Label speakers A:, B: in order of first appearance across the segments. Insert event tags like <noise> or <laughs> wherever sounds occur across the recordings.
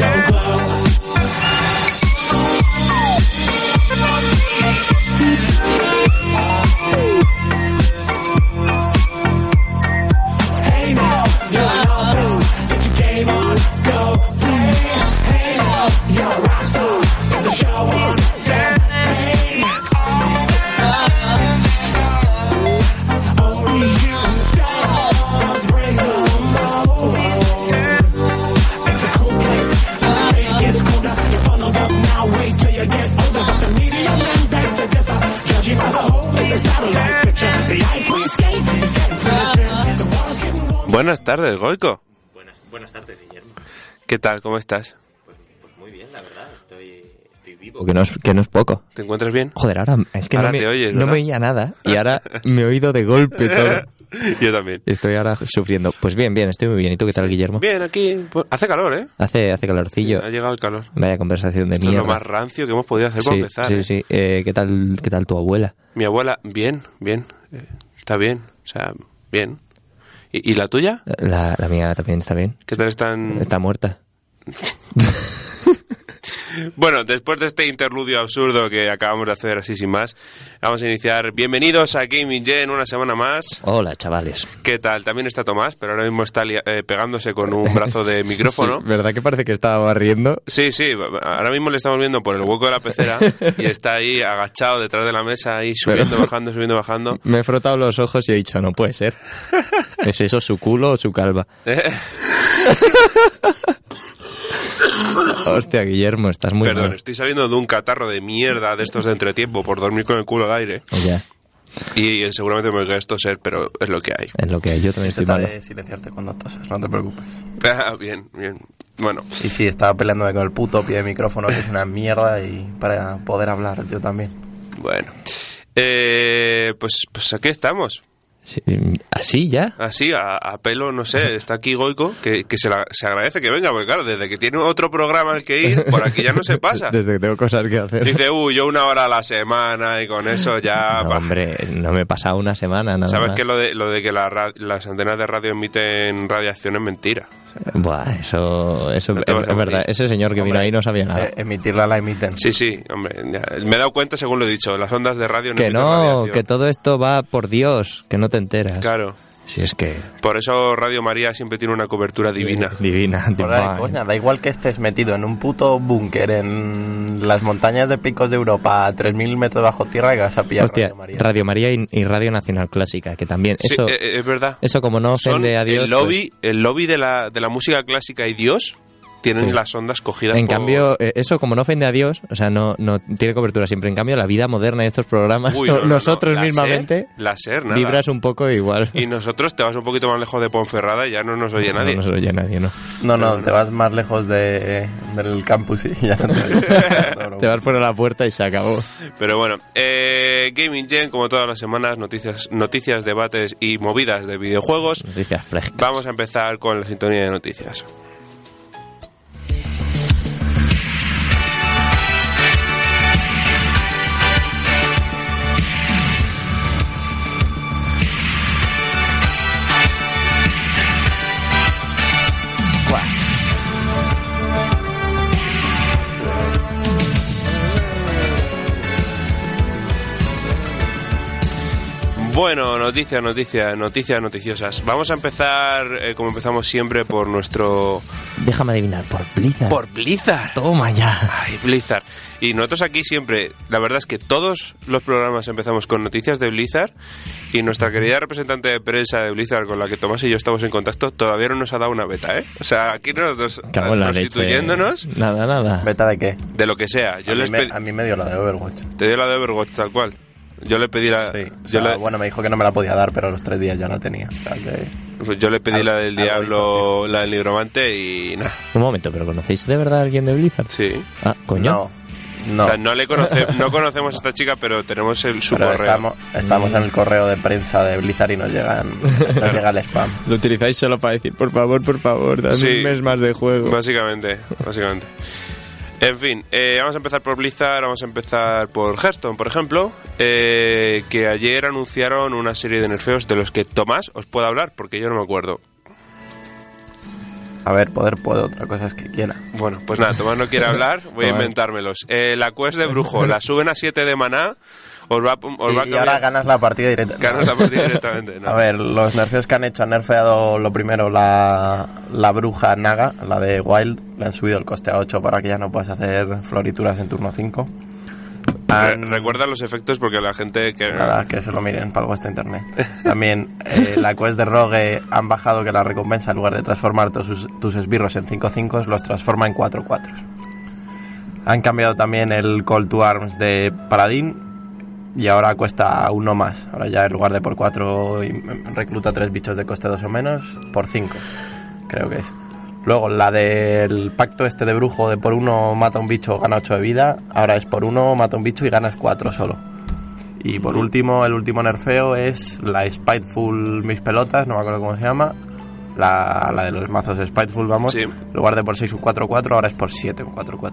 A: it.
B: Buenas tardes, Goico.
C: Buenas, buenas tardes, Guillermo.
B: ¿Qué tal? ¿Cómo estás?
C: Pues, pues muy bien, la verdad, estoy, estoy vivo.
D: Porque no es, que no es poco.
B: ¿Te encuentras bien?
D: Joder, ahora es que
B: Ahora
D: no, me,
B: oyes,
D: no
B: ¿verdad?
D: me oía nada y ahora me he oído de golpe todo. <laughs>
B: Yo también.
D: Estoy ahora sufriendo. Pues bien, bien, estoy muy bien. ¿Y tú qué tal, Guillermo?
B: Bien, aquí pues, hace calor, ¿eh?
D: Hace, hace calorcillo.
B: Ha llegado el calor.
D: Vaya conversación de
B: Esto es
D: mierda.
B: lo más rancio que hemos podido hacer para
D: sí,
B: empezar.
D: sí,
B: ¿eh?
D: sí. Eh, ¿qué, tal, ¿Qué tal tu abuela?
B: Mi abuela, bien, bien. Eh, está bien, o sea, bien. ¿Y, y la tuya?
D: La, la mía también está bien.
B: ¿Qué tal están?
D: Está muerta. <laughs>
B: Bueno, después de este interludio absurdo que acabamos de hacer así sin más, vamos a iniciar. Bienvenidos a Gaming Gen una semana más.
D: Hola, chavales.
B: ¿Qué tal? También está Tomás, pero ahora mismo está eh, pegándose con un <laughs> brazo de micrófono.
D: Sí, ¿Verdad que parece que estaba barriendo?
B: Sí, sí, ahora mismo le estamos viendo por el hueco de la pecera y está ahí agachado detrás de la mesa, ahí subiendo,
D: Pero-
B: bajando, subiendo, bajando. <laughs>
D: Me he frotado los ojos y he dicho, no puede ser. <laughs> ¿Es eso su culo o su calva? <laughs> Hostia, Guillermo, estás muy
B: Perdón,
D: mal.
B: estoy saliendo de un catarro de mierda de estos de entretiempo por dormir con el culo al aire
D: Ya,
B: y seguramente me voy a toser, pero es lo que hay.
D: es lo que hay. Yo también estoy malo.
C: Intentaré silenciarte cuando toses, no te preocupes. <laughs>
B: Ah, bien, bien. Bueno,
C: Y sí, estaba peleándome con el puto pie de micrófono, que es una mierda, y para poder hablar yo también.
B: bueno. Eh, pues, pues aquí estamos.
D: Sí, ¿Así ya?
B: Así, a, a pelo, no sé, está aquí Goico, que, que se, la- se agradece que venga, porque claro, desde que tiene otro programa al que ir, por aquí ya no se pasa. <laughs>
D: Desde que tengo cosas que hacer.
B: Dice, uy, yo una hora a la semana y con eso ya...
D: No,
B: bah".
D: hombre, no me he pasado una semana nada
B: Sabes
D: más.
B: que lo de, lo de que la las antenas de radio emiten radiación es mentira.
D: Buah, eso, eso
B: No
D: es, es verdad. Ese señor que vino
C: Hombre,
D: ahí no sabía nada.
C: Eh, emitirla la emiten.
B: Sí, sí, hombre, ya, me he dado cuenta según lo he dicho, las ondas de radio no
D: que no,
B: radiación.
D: que todo esto va por Dios, que no te enteras.
B: Claro,
D: Si es que...
B: por eso Radio María siempre tiene una cobertura divina.
D: Divina, divine.
C: coña, da igual que estés metido en un puto búnker en las montañas de picos de Europa a 3.000 metros bajo tierra y vas a pillar
D: Hostia,
C: Radio María.
D: Radio María y, y Radio Nacional Clásica, que también...
B: Sí,
D: eso,
B: eh, eh, es verdad.
D: eso como no
B: Son
D: ofende a Dios... pues
B: el lobby, el lobby de la, de la música clásica y Dios tienen
D: Sí.
B: las ondas cogidas
D: En
B: por-
D: cambio, eh, eso como no ofende a Dios, o sea, no, no tiene cobertura siempre. En cambio, la vida moderna de estos programas,
B: Uy, no, no, <laughs> no,
D: nosotros mismamente,
B: láser, nada.
D: vibras un poco igual.
B: Y nosotros te vas un poquito más lejos de Ponferrada y ya no nos oye nadie.
D: No nos oye nadie, ¿no?
C: No, no, te vas más lejos de, del campus y <laughs> ya no te... <laughs>
D: Te vas fuera de la puerta y se acabó.
B: Pero bueno, eh, Gaming Gen, como todas las semanas, noticias, noticias, debates y movidas de videojuegos.
D: Noticias frescas.
B: Vamos a empezar con la sintonía de noticias. Bueno, noticias, noticias, noticias noticiosas. Vamos a empezar, eh, como empezamos siempre, por nuestro...
D: Déjame adivinar, por Blizzard.
B: Por Blizzard.
D: Toma ya.
B: Ay, Blizzard. Y nosotros aquí siempre, la verdad es que todos los programas empezamos con noticias de Blizzard y nuestra querida representante de prensa de Blizzard con la que Tomás y yo estamos en contacto todavía no nos ha dado una beta, ¿eh? O sea, aquí nosotros constituyéndonos
D: Nada, nada.
C: ¿Beta de qué?
B: de lo que sea. Yo
C: a,
B: les
C: mí me, a mí me dio la de Overwatch.
B: te doy la de Overwatch tal cual. Yo le pedí la...
C: Sí. O
B: yo,
C: sea,
B: le,
C: Bueno, me dijo que no me la podía dar, pero a los tres días ya la tenía. O sea que...
B: pues yo le pedí
C: Algo-
B: la del diablo, la del nigromante y nada.
D: Un momento, ¿pero conocéis de verdad a alguien de Blizzard?
B: Sí.
D: Ah, coño.
C: No, no.
B: O sea, no le conoce, <laughs> no conocemos a esta chica, pero tenemos el su
C: pero
B: correo.
C: estamos, estamos en el correo de prensa de Blizzard y nos, llegan, nos llega el spam. <laughs>
D: Lo utilizáis solo para decir, por favor, por favor, dame
B: Sí.
D: un mes más de juego.
B: Básicamente, básicamente. En fin, eh, vamos a empezar por Blizzard, vamos a empezar por Hearthstone, por ejemplo, eh, que ayer anunciaron una serie de nerfeos de los que Tomás os puede hablar, porque yo no me acuerdo.
C: A ver, poder puedo, otra cosa es que quiera.
B: Bueno, pues nada, Tomás no quiere <laughs> hablar, voy a inventármelos. Eh, la quest de brujo, la suben a 7 de maná, os va, os
C: Y,
B: va a
C: y ahora
B: cambiar-
C: ganas la partida directamente.
B: ganas la partida directamente. ¿no? <laughs>
C: A ver, los nerfeos que han hecho han nerfeado lo primero la, la bruja Naga, la de Wild, le han subido el coste a 8 para que ya no puedas hacer florituras en turno 5.
B: Re-
C: Han-
B: recuerda los efectos porque la gente que...
C: Nada, que se lo miren, para algo está internet. También eh, la quest de Rogue han bajado que la recompensa en lugar de transformar sus- tus esbirros en 5-5 los transforma en 4-4. Han cambiado también el Call to Arms de Paladín y ahora cuesta uno más. Ahora ya en lugar de por 4 recluta 3 bichos de coste 2 o menos, por 5 creo que es. Luego la del pacto este de brujo de por 1 mata un bicho, gana 8 de vida. Ahora es por 1 mata un bicho y ganas 4 solo. Y por último, el último nerfeo es la Spiteful Mis Pelotas, no me acuerdo cómo se llama. La, la de los mazos Spiteful, vamos.
B: Sí.
C: En lugar de por 6 un 4-4, ahora es por 7 un 4-4.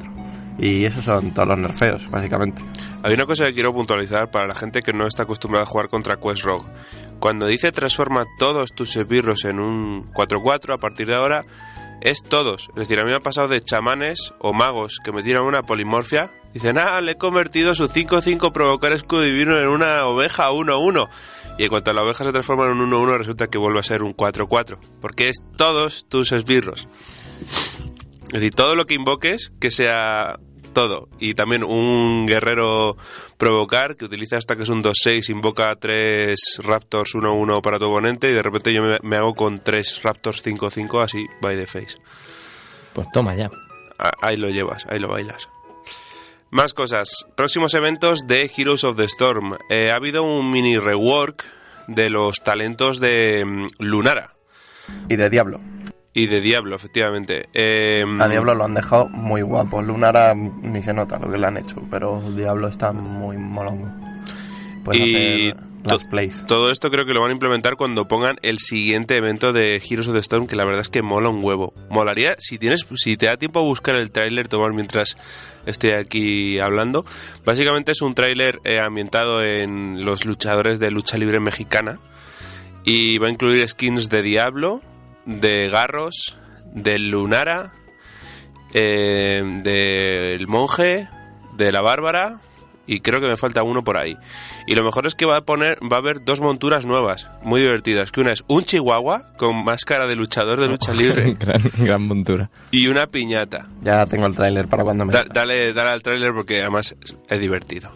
C: Y esos son todos los nerfeos, básicamente.
B: Hay una cosa que quiero puntualizar para la gente que no está acostumbrada a jugar contra Quest Rogue. Cuando dice transforma todos tus esbirros en un 4-4, a partir de ahora es todos. Es decir, a mí me ha pasado de chamanes o magos que me tiran una polimorfia. Dicen, ah, le he convertido su 5-5 provocar escudo divino en una oveja 1-1. Y en cuanto a la oveja se transforma en un 1-1, resulta que vuelve a ser un 4-4. Porque es todos tus esbirros. Es decir, todo lo que invoques, que sea todo. Y también un guerrero provocar que utiliza hasta que es un 2-6, invoca 3 Raptors 1-1 para tu oponente y de repente yo me, me hago con 3 Raptors 5-5 así, by the face.
D: Pues toma ya.
B: A- Ahí lo llevas, ahí lo bailas. Más cosas. Próximos eventos de Heroes of the Storm. Eh, ha habido un mini rework de los talentos de mm, Lunara
C: Y de Diablo.
B: Y de Diablo, efectivamente. Eh,
C: A Diablo lo han dejado muy guapo. Lunara ni se nota lo que le han hecho, pero Diablo está muy molongo. Puedes
B: Y
C: hacer las plays.
B: Todo esto creo que lo van a implementar cuando pongan el siguiente evento de Heroes of the Storm, que la verdad es que mola un huevo. Molaría, si tienes, si te da tiempo a buscar el tráiler, tomar mientras estoy aquí hablando. Básicamente es un tráiler eh, ambientado en los luchadores de lucha libre mexicana y va a incluir skins de Diablo, de Garros, del Lunara, eh, del Monje, de la Bárbara y creo que me falta uno por ahí. Y lo mejor es que va a poner, va a haber dos monturas nuevas, muy divertidas, que una es un chihuahua con máscara de luchador de lucha libre <laughs>
D: gran, gran montura.
B: y una piñata.
C: Ya tengo el tráiler para cuando me...
B: Da- dale, dale al tráiler porque además es, es divertido.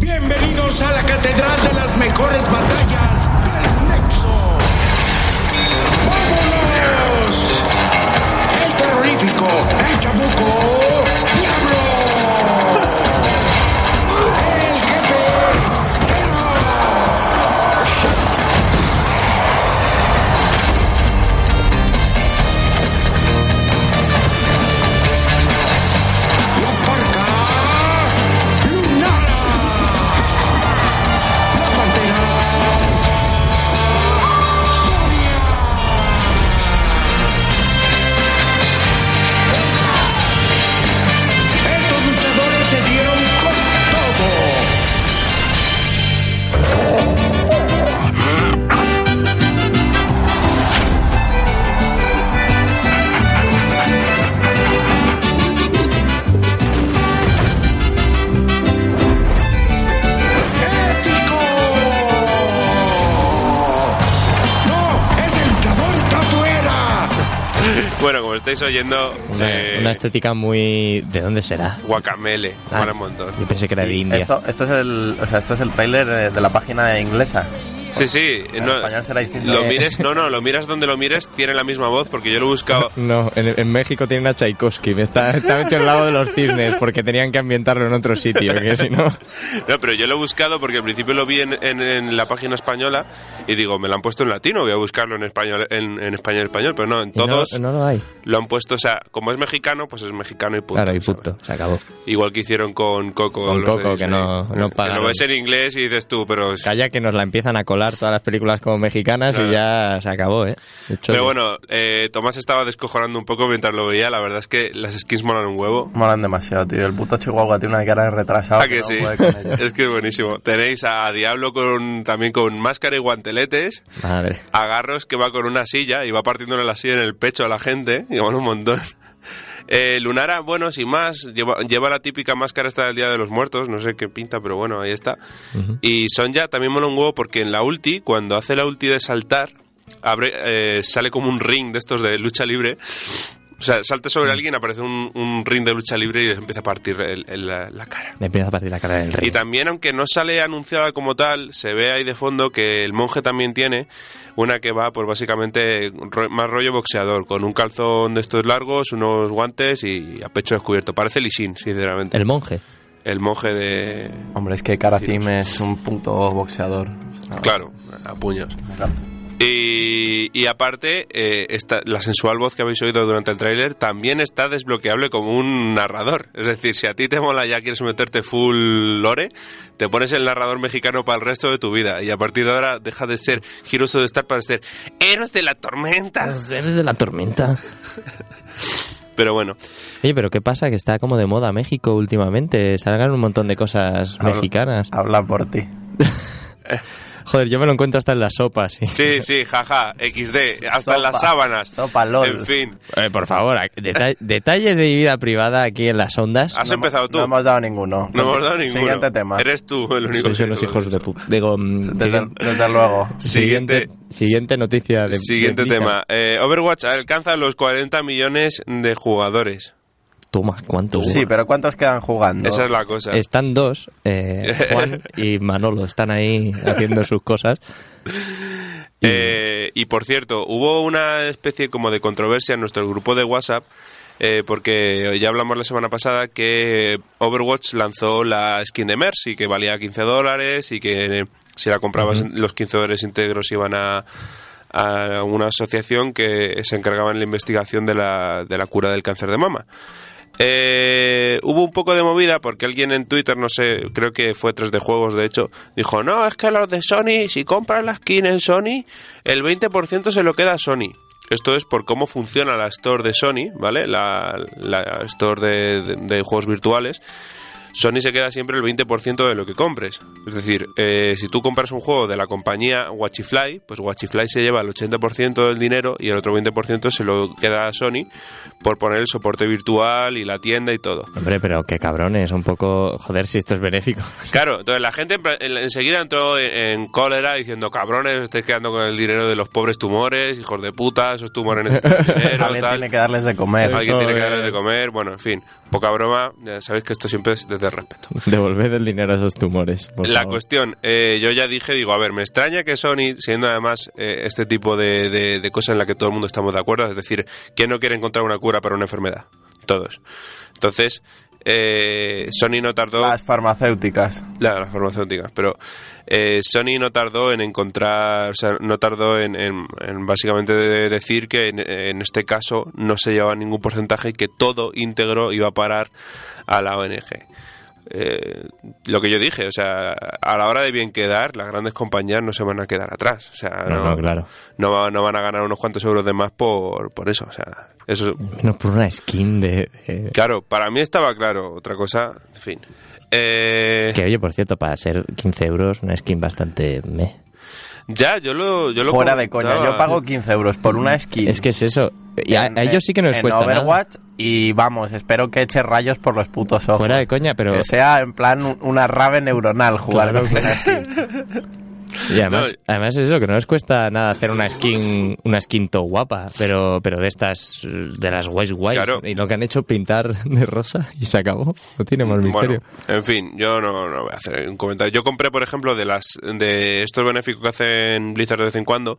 E: Bienvenidos a la Catedral de las Mejores Batallas Chamuco,
B: estáis oyendo,
D: Una, una estética muy... ¿De dónde será?
B: guacamele,
D: Ah,
B: mola un montón.
D: Yo pensé que era de India.
C: Esto, esto es el, o sea, esto es el tráiler de, de la página inglesa.
B: Sí, sí,
C: En
B: no,
C: español será distinto.
B: lo
C: Eh.
B: mires, no, no, lo miras donde lo mires, tiene la misma voz, porque yo lo he buscado. <laughs>
D: No, en, en México tiene una Tchaikovsky. Está, está metido al lado de los cisnes porque tenían que ambientarlo en otro sitio. Que si no...
B: No, pero yo lo he buscado porque al principio lo vi en, en- en la página española y digo, me lo han puesto en latino, voy a buscarlo en español, en, en español, español, pero no, en
D: y no-
B: todos
D: No, lo hay.
B: lo han puesto, o sea, como es mexicano, pues es mexicano y punto.
D: Claro, y
B: ¿sabes?
D: punto. Se acabó.
B: Igual que hicieron con Coco.
D: Con Coco, que no- no
B: Que
D: pagaron.
B: lo ves en inglés y dices tú, pero...
D: Calla que nos la empiezan a colar todas las películas como mexicanas y ya se acabó, ¿eh? Hecho,
B: Pero bueno, eh, Tomás estaba descojonando un poco mientras lo veía. La verdad es que las skins molan un huevo.
C: Molan demasiado, tío. El puto Chihuahua tiene una cara de retrasado.
B: Ah, que sí.
C: con. <laughs>
B: Es que es buenísimo. Tenéis a Diablo con también con máscara y guanteletes.
D: Madre.
B: A Garros que va con una silla y va partiéndole la silla en el pecho a la gente. Y mola un montón. Eh, Lunara, bueno, sin más, lleva, lleva la típica máscara esta del Día de los Muertos, no sé qué pinta, pero bueno, ahí está. Y Sonja también mola un huevo porque en la ulti, cuando hace la ulti de saltar, abre, eh, sale como un ring de estos de lucha libre. O sea, salta sobre alguien, aparece un, un ring de lucha libre y empieza a partir el- el- la, la cara.
D: Me empieza a partir la cara del rey.
B: Y también, aunque no sale anunciada como tal, se ve ahí de fondo que el monje también tiene una que va, pues básicamente, ro- más rollo boxeador, con un calzón de estos largos, unos guantes y a pecho descubierto. Parece Lisin, sinceramente.
D: El monje.
B: El monje de...
C: Hombre, es que Karacim es un punto boxeador.
B: Claro, a puños.
C: encanta.
B: Y, y aparte, eh, esta, la sensual voz que habéis oído durante el tráiler también está desbloqueable como un narrador. Es decir, si a ti te mola ya quieres meterte full lore, te pones el narrador mexicano para el resto de tu vida. Y a partir de ahora deja de ser Heroes of the Star para ser Héroes de la Tormenta.
D: Eres de la tormenta. <laughs>
B: Pero bueno,
D: Oye, pero ¿qué pasa? Que está como de moda México últimamente. Salgan un montón de cosas
C: Habla-
D: mexicanas.
C: Habla por ti. <laughs>
D: Joder, yo me lo encuentro hasta en las sopas. Sí.
B: sí, sí, jaja, XD, hasta
C: Sopa.
B: en las sábanas.
C: Sopa, lol.
B: En fin,
D: Eh, por favor, deta- <laughs> detalles de mi vida privada aquí en las ondas.
B: has
C: No
B: empezado tú.
C: No hemos dado ninguno.
B: No hemos dado ninguno.
C: Siguiente tema.
B: Eres tú el único que-
D: unos hijos de puta. Digo, mm,
C: Desde, desde luego. <laughs>
B: Siguiente,
D: siguiente, siguiente noticia de
B: Siguiente
D: de-
B: tema. Eh, Overwatch alcanza los 40 millones de jugadores.
D: Toma, ¿cuántos?
C: Sí, pero ¿cuántos quedan jugando?
B: Esa es la cosa.
D: Están dos, eh, <laughs> Juan y Manolo, están ahí haciendo sus cosas. <laughs>
B: Eh, y por cierto, hubo una especie como de controversia en nuestro grupo de WhatsApp. eh, porque ya hablamos la semana pasada que Overwatch lanzó la skin de Mercy, que valía 15 dólares y que eh, si la comprabas los 15 dólares íntegros iban a, a una asociación que se encargaba en la investigación de la, de la cura del cáncer de mama. Eh, hubo un poco de movida porque alguien en Twitter, no sé, creo que fue 3 de juegos de hecho, dijo, no, es que los de Sony, si compras la skin en Sony, el 20% se lo queda a Sony. Esto es por cómo funciona la store de Sony, ¿vale? La, store de juegos virtuales. Sony se queda siempre el 20% de lo que compres. Es decir, eh, si tú compras un juego de la compañía Watchifly, pues Watchifly se lleva el 80% del dinero y el otro 20% se lo queda a Sony por poner el soporte virtual y la tienda y todo.
D: Hombre, pero qué cabrones, un poco... Joder, si esto es benéfico. <laughs>
B: Claro, entonces la gente enseguida entró en, en cólera diciendo, cabrones, estáis quedando con el dinero de los pobres tumores, hijos de puta, esos tumores <laughs> necesitan dinero,
C: Alguien
B: tal.
C: tiene que darles de comer.
B: Alguien tiene que
D: Joder.
B: darles de comer, bueno, en fin, poca broma, ya sabéis que esto siempre es desde el respeto. <laughs>
D: Devolved el dinero a esos tumores. por
B: La
D: favor.
B: cuestión, eh, yo ya dije, digo, a ver, me extraña que Sony, siendo además eh, este tipo de, de, de cosas en la que todo el mundo estamos de acuerdo, es decir, ¿quién no quiere encontrar una cura para una enfermedad? Todos. Entonces, eh, Sony no tardó...
C: Las farmacéuticas.
B: La- las farmacéuticas, pero eh, Sony no tardó en encontrar, o sea, no tardó en, en- en básicamente de- decir que en, en este caso no se llevaba ningún porcentaje y que todo íntegro iba a parar a la ONG. Eh, lo que yo dije, o sea, a la hora de bien quedar, las grandes compañías no se van a quedar atrás, o sea,
D: No, no, claro.
B: no, no van a ganar unos cuantos euros de más por, por eso, o sea, eso,
D: No por una skin de... de-
B: claro, para mí estaba claro, otra cosa, en fin. Eh,
D: Que oye, por cierto, para ser 15 euros, una skin bastante... meh.
B: Ya, yo lo, yo lo
C: Fuera de coña. Yo pago 15 euros por una skin.
D: Es que es eso. Y a,
C: en-
D: a ellos sí que no les
C: en
D: cuesta nada.
C: Y vamos, espero que eche rayos por los putos ojos.
D: Fuera de coña, pero...
C: Que sea en plan un- una rave neuronal jugar
D: Claro,
C: con una skin. <laughs>
D: Y además,
B: No,
D: además es eso, que no les cuesta nada hacer una skin, una skin todo guapa, pero, pero de estas, de las guays guays.
B: Claro.
D: Y lo que han hecho pintar de rosa y se acabó. No tiene más misterio.
B: Bueno, en fin, yo no, no voy a hacer un comentario. Yo compré, por ejemplo, de las de estos benéficos que hacen Blizzard de vez en cuando,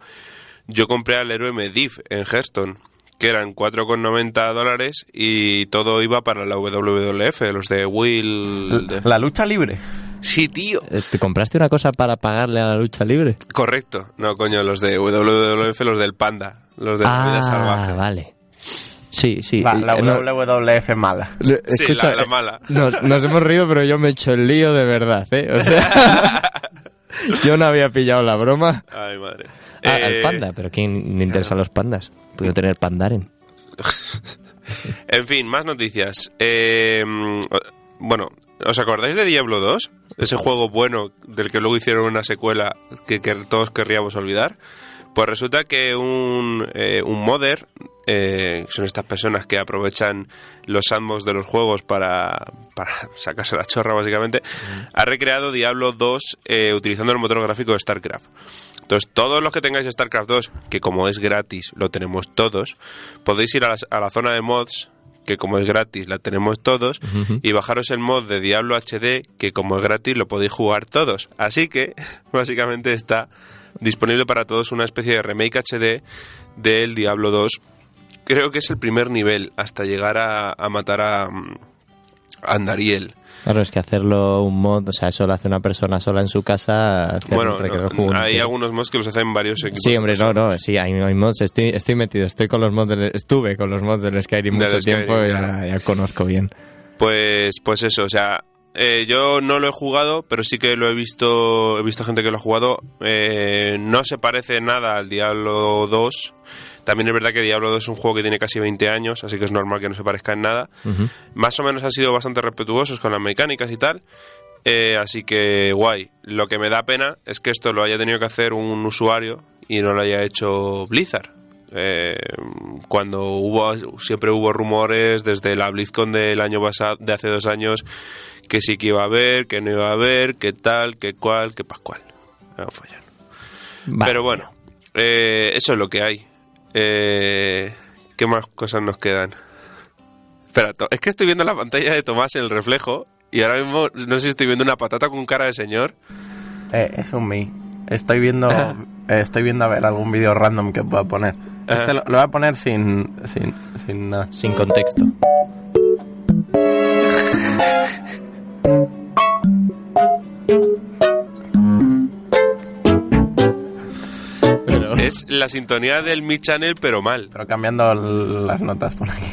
B: yo compré al héroe Medivh en Hearthstone, que eran 4,90 dólares y todo iba para la WWF, los de Will...
C: La lucha libre.
B: Sí, tío.
D: Eh, ¿Te compraste una cosa para pagarle a la lucha libre?
B: Correcto. No, coño, los de WWF, los del Panda, los de la vida salvaje.
D: Ah, vale. Sí, sí.
C: La, la
D: Eh, no,
C: WWF mala.
D: le-
B: Sí,
D: escucha,
B: la- la
D: eh,
B: mala.
D: Nos, nos hemos reído, pero yo me he hecho el lío de verdad, ¿eh? O sea, <laughs> <laughs> yo no había pillado la broma.
B: Ay, madre.
D: Ah,
B: Eh,
D: al panda, pero ¿quién le interesan los pandas? Puedo tener pandaren. <laughs>
B: En fin, más noticias. Eh, bueno, ¿os acordáis de Diablo 2? Ese juego bueno del que luego hicieron una secuela que, que todos querríamos olvidar. Pues resulta que un, eh, un modder, eh, son estas personas que aprovechan los sandbox de los juegos para, para <laughs> sacarse la chorra básicamente, ha recreado Diablo 2 eh, utilizando el motor gráfico de StarCraft. Entonces, todos los que tengáis StarCraft 2, que como es gratis, lo tenemos todos, podéis ir a la, a la zona de mods, que como es gratis, la tenemos todos, y bajaros el mod de Diablo HD, que como es gratis, lo podéis jugar todos. Así que, <laughs> básicamente está disponible para todos una especie de remake HD del Diablo 2. Creo que es el primer nivel hasta llegar a, a matar a, mm, a Andariel.
D: Claro, es que hacerlo un mod, o sea, eso lo hace una persona sola en su casa.
B: Bueno, no, hay algunos mods que los hacen varios equipos.
D: Sí, hombre, no, no, sí, hay, hay mods, estoy, estoy metido, estoy con los mods del, estuve con los mods del Skyrim mucho
B: Skyrim,
D: tiempo y ya, ya conozco bien.
B: Pues, pues eso, o sea, eh, yo no lo he jugado, pero sí que lo he visto, he visto gente que lo ha jugado. Eh, no se parece nada al Diablo 2. También es verdad que Diablo 2 es un juego que tiene casi 20 años, así que es normal que no se parezca en nada. Más o menos han sido bastante respetuosos con las mecánicas y tal. Eh, así que guay. Lo que me da pena es que esto lo haya tenido que hacer un usuario y no lo haya hecho Blizzard. Eh, cuando hubo siempre hubo rumores desde la BlizzCon del año pasado de hace dos años que sí que iba a haber que no iba a haber que tal que cual que pascual no fallan
D: Vale.
B: pero bueno eh, eso es lo que hay eh, qué más cosas nos quedan espera es que estoy viendo la pantalla de Tomás en el reflejo y ahora mismo no sé si estoy viendo una patata con cara de señor
C: Eh, es un mi. Estoy viendo, <laughs> eh, estoy viendo a ver algún vídeo random que pueda poner. Este lo, lo voy a poner sin, sin, sin nada.
D: Sin contexto. Pero,
B: es la sintonía del Mi Channel pero mal
C: Pero cambiando las notas por aquí.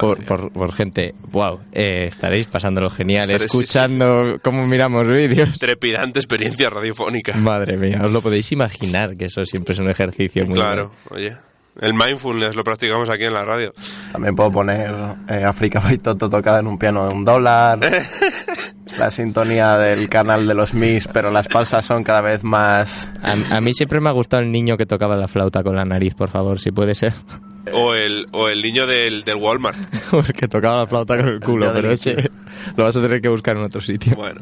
D: Por, por, por gente, wow, eh, estaréis pasándolo genial,
B: Estaré- sí, sí.
D: escuchando cómo miramos vídeos.
B: trepidante experiencia radiofónica
D: Madre mía, os lo podéis imaginar que eso siempre es un ejercicio muy
B: Claro, oye. El mindfulness lo practicamos aquí en la radio.
C: También puedo poner eh, África <laughs> Baitoto tocada en un piano de un dólar. <laughs> la sintonía del canal de los Mis, pero las pausas son cada vez más.
D: A, a mí siempre me ha gustado el niño que tocaba la flauta con la nariz, por favor, si puede ser.
B: O el, o el niño del, del Walmart. <laughs>
D: que tocaba la flauta con el culo,
C: tío
D: pero ese lo vas a tener que buscar en otro sitio.
B: Bueno.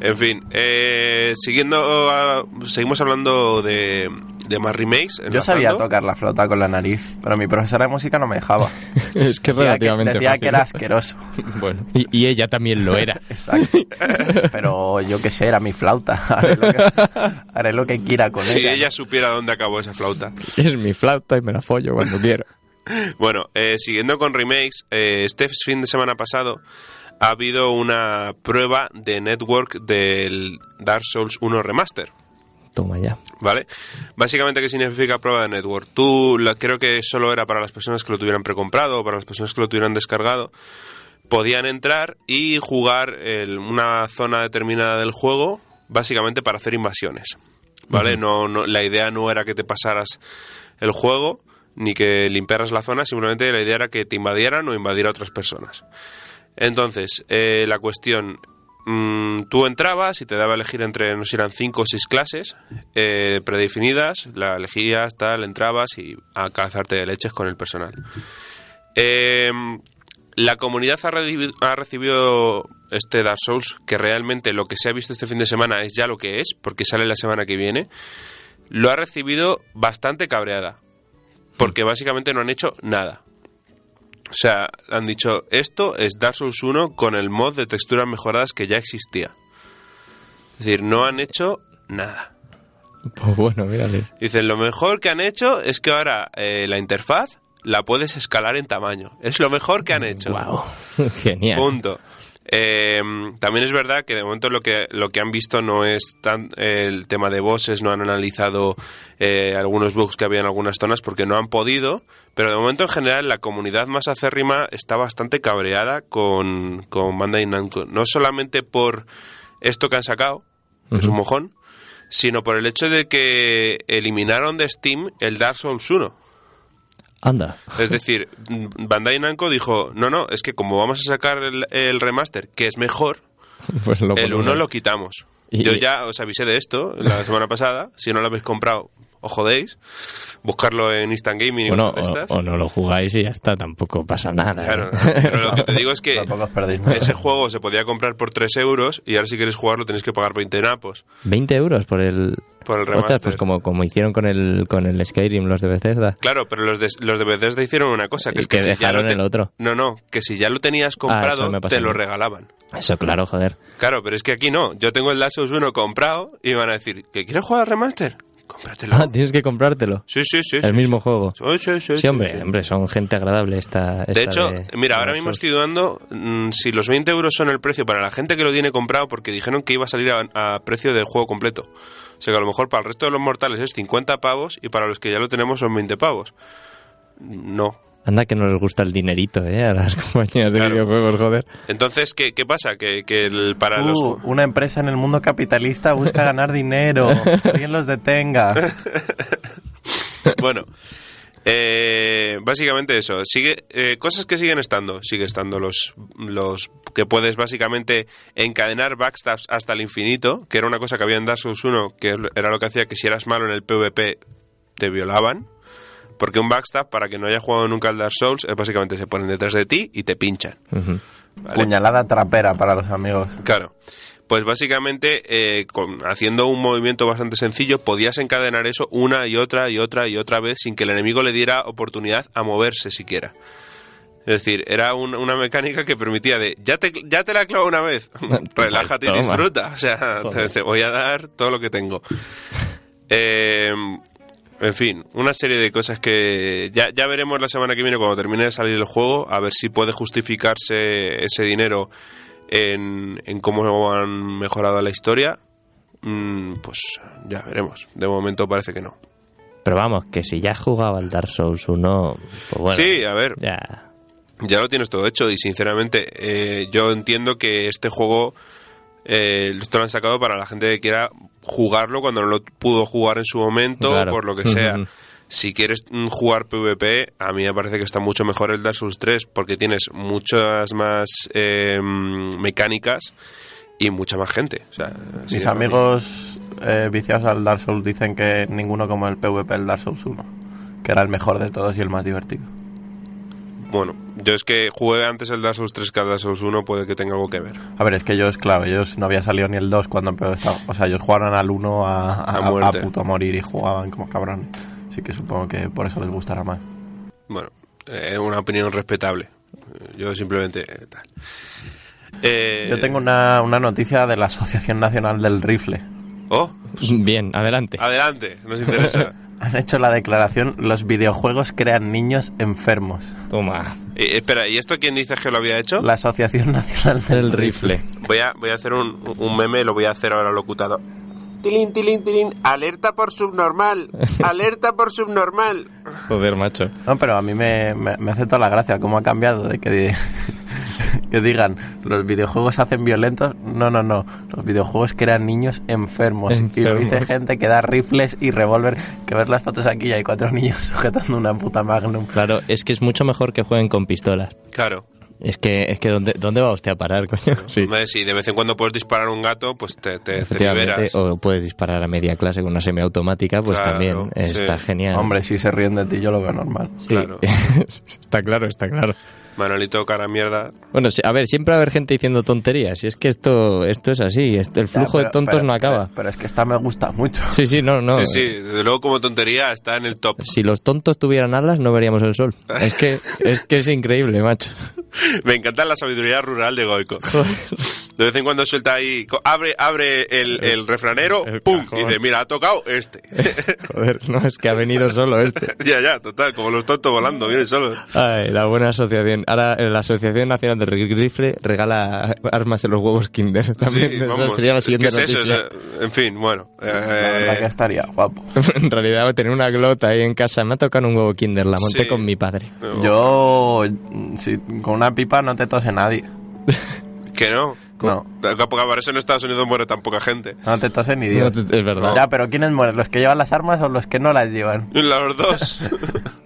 B: En fin, eh, siguiendo, a- seguimos hablando de, de más remakes.
C: Yo sabía tocar la flauta con la nariz, pero mi profesora de música no me dejaba. <laughs>
D: es que relativamente
C: decía
D: fácil.
C: que era asqueroso. <laughs>
D: Bueno, y, y ella también lo era. <laughs>
C: Exacto. Pero yo qué sé, era mi flauta. Haré lo que, haré lo que quiera con
B: Si
C: ella.
B: ella supiera dónde acabó esa flauta.
D: es mi flauta y me la follo cuando quiero.
B: Bueno, eh, siguiendo con remakes, eh, este fin de semana pasado ha habido una prueba de network del Dark Souls 1 Remaster.
D: Toma ya.
B: ¿Vale? Básicamente, ¿qué significa prueba de network? Tú, la, creo que solo era para las personas que lo tuvieran precomprado o para las personas que lo tuvieran descargado. Podían entrar y jugar el- una zona determinada del juego, básicamente para hacer invasiones. ¿Vale? no, no, la idea no era que te pasaras el juego ni que limpiaras la zona, simplemente la idea era que te invadieran o invadiera a otras personas. Entonces, eh, la cuestión, mm, tú entrabas y te daba a elegir entre, no sé eran cinco o seis clases eh, predefinidas, la elegías, tal, entrabas y a cazarte de leches con el personal. Eh, la comunidad ha, ha recibido este Dark Souls, que realmente lo que se ha visto este fin de semana es ya lo que es, porque sale la semana que viene, lo ha recibido bastante cabreada, porque básicamente no han hecho nada. O sea, han dicho, esto es Dark Souls 1 con el mod de texturas mejoradas que ya existía. Es decir, no han hecho nada.
D: Pues bueno, mírale.
B: Dicen, lo mejor que han hecho es que ahora eh, la interfaz la puedes escalar en tamaño. Es lo mejor que han hecho.
D: Wow. <laughs> Genial.
B: Punto. Eh, también es verdad que de momento lo que lo que han visto no es tan el tema de bosses, no han analizado eh, algunos bugs que había en algunas zonas porque no han podido, pero de momento en general la comunidad más acérrima está bastante cabreada con, con Bandai Namco, no solamente por esto que han sacado, que es un mojón, sino por el hecho de que eliminaron de Steam el Dark Souls 1.
D: Anda.
B: Es decir, Bandai Namco dijo, no, no, es que como vamos a sacar el, el remaster, que es mejor, <laughs>
D: Pues lo
B: el
D: ponemos.
B: 1 lo quitamos.
D: Y-
B: Yo ya os avisé de esto la semana pasada, si no lo habéis comprado, os jodéis, buscarlo en Instant Gaming
D: Bueno, o, o no lo jugáis y ya está, tampoco pasa nada. ¿eh?
B: Claro, pero lo que te digo es que ese juego se podía comprar por 3 euros y ahora si quieres jugarlo tenéis que pagar 20 napos
D: 20 euros por el...
B: por el
D: Ostras,
B: remaster.
D: pues como, como hicieron con el, con el Skyrim los de Bethesda.
B: Claro, pero los de, los de Bethesda hicieron una cosa, que
D: Y
B: es que,
D: que
B: si ya
D: dejaron
B: lo te-
D: el otro.
B: No, no, que si ya lo tenías
D: eso
B: comprado, te lo regalaban.
D: Eso, claro, joder.
B: Claro, pero es que aquí no. Yo tengo el Dark Souls 1 comprado y van a decir, ¿que quieres jugar al remaster? Cómpratelo.
D: Ah, <laughs> tienes que comprártelo.
B: Sí, sí, sí.
D: el
B: sí,
D: mismo
B: sí.
D: juego.
B: Sí, sí,
D: hombre, son gente agradable esta.
B: De hecho,
D: de-
B: mira,
D: de
B: ahora mismo estoy dudando mm, si los 20 euros son el precio para la gente que lo tiene comprado porque dijeron que iba a salir a, a precio del juego completo. O sea que a lo mejor para el resto de los mortales es 50 pavos y para los que ya lo tenemos son 20 pavos. No.
D: Anda que no les gusta el dinerito, ¿eh? A las <laughs> compañías de
B: Claro.
D: videojuegos, joder.
B: Entonces, ¿qué, qué pasa? Que, que el- para
C: Uh,
B: los...
C: una empresa en el mundo capitalista busca ganar dinero. <laughs> Que alguien los detenga. <laughs>
B: bueno, eh, básicamente eso. Sigue eh, cosas que siguen estando. Sigue estando los los que puedes básicamente encadenar backstabs hasta el infinito, que era una cosa que había en Dark Souls 1, que era lo que hacía que si eras malo en el PvP te violaban. Porque un backstab, para que no haya jugado nunca al Dark Souls, es básicamente se ponen detrás de ti y te pinchan. ¿vale?
C: Puñalada trapera para los amigos.
B: Claro. Pues básicamente, eh, con- haciendo un movimiento bastante sencillo, podías encadenar eso una y otra y otra y otra vez sin que el enemigo le diera oportunidad a moverse siquiera. Es decir, era un- una mecánica que permitía de, ya te, ya te la clavo una vez, <laughs> relájate y disfruta. O sea, <laughs> te, te voy a dar todo lo que tengo. Eh, en fin, una serie de cosas que ya, ya veremos la semana que viene cuando termine de salir el juego, a ver si puede justificarse ese dinero en, en cómo han mejorado la historia. Mm, pues ya veremos. De momento parece que no.
D: Pero vamos, que si ya jugaba al Dark Souls 1, pues bueno.
B: sí, a ver,
D: Ya.
B: ya lo tienes todo hecho y sinceramente eh, yo entiendo que este juego eh, esto lo han sacado para la gente que quiera jugarlo cuando no lo pudo jugar en su momento
D: Claro.
B: por lo que sea. Si quieres mm, jugar PvP, a mí me parece que está mucho mejor el Dark Souls 3 porque tienes muchas más eh, mecánicas y mucha más gente. O sea, así
C: Mis amigos eh, viciados al Dark Souls dicen que ninguno como el PvP el Dark Souls 1. Que era el mejor de todos y el más divertido.
B: Bueno, yo es que jugué antes el Dark Souls 3 que el Dark Souls 1, puede que tenga algo que ver.
C: A ver, es que ellos, claro, ellos no había salido ni el 2 cuando empezó. O sea, ellos jugaron al 1 a, a,
B: A
C: puto morir y jugaban como cabrones. Así que supongo que por eso les gustará más.
B: Bueno, es una opinión respetable. Yo simplemente eh, tal. Eh,
C: Yo tengo una, una noticia de la Asociación Nacional del Rifle.
B: Oh,
D: Bien, adelante.
B: adelante, nos interesa. <laughs>
C: Han hecho la declaración, los videojuegos crean niños enfermos.
D: Toma.
B: Eh, espera, ¿y esto quién dice que lo había hecho?
C: La Asociación Nacional del
D: El rifle.
B: Voy a, voy a hacer un, un meme, lo voy a hacer ahora locutado. Tilín, tilín, tilín, alerta por subnormal, <laughs> alerta por subnormal.
D: Joder, macho.
C: No, pero a mí me, me, me hace toda la gracia cómo ha cambiado de que, di- <laughs> que digan los videojuegos hacen violentos. No, no, no. Los videojuegos crean niños enfermos. Y lo
D: Enfermos.
C: dice gente que da rifles y revólver. Que ver las fotos aquí y hay cuatro <laughs> niños sujetando una puta magnum.
D: Claro, es que es mucho mejor que jueguen con pistolas.
B: Claro,
D: Es que, es que ¿dónde, ¿dónde va usted a parar, coño? <laughs> Sí.
B: Hombre, si de vez en cuando puedes disparar un gato, pues te, te, te liberas.
D: o puedes disparar a media clase con una semiautomática, pues
B: Claro,
D: también está
B: sí.
D: genial.
C: Hombre, si se ríen de ti, yo lo veo normal.
D: Sí.
B: claro. <laughs>
D: está claro, está claro.
B: Manolito, cara mierda.
D: Bueno, sí, a ver, siempre va a haber gente diciendo tonterías, y es que esto, esto es así, el
C: Ya,
D: flujo de tontos
C: pero-
D: no acaba.
C: Pero, pero es que esta me gusta mucho.
D: Sí, sí, no, no.
B: Sí, sí, desde luego como tontería está en el top.
D: Si los tontos tuvieran alas, no veríamos el sol. Es que <laughs> es, que es increíble, macho.
B: Me encanta la sabiduría rural de Goico. <laughs> De vez en cuando suelta ahí, abre, abre el, el refranero,
D: el
B: ¡pum!
D: cajón.
B: Y dice, mira, ha tocado este. <laughs>
D: Joder, no, es que ha venido solo este.
B: ya, ya, total, como los tontos volando, viene solo.
D: Ay, la buena asociación. Ahora, eh, la Asociación Nacional de Rifle regala armas en los huevos Kinder. También,
B: Sí, vamos,
D: sería la
B: es que
D: siguiente
B: es eso,
D: noticia.
B: o sea, en fin, bueno.
C: La verdad
B: eh,
C: que estaría guapo. <laughs>
D: en realidad, tener una glota ahí en casa. Me ha tocado un huevo Kinder, la monté
B: Sí.
D: con mi padre.
B: no,
C: Yo, si, con una pipa no te tose nadie.
B: Que no.
C: No.
B: Para eso en Estados Unidos muere tan poca gente.
C: No te tose ni
D: No,
C: Dios.
D: te- es verdad.
C: Ya, pero ¿quiénes mueren? ¿Los que llevan las armas o los que no las llevan?
B: Los dos. <laughs>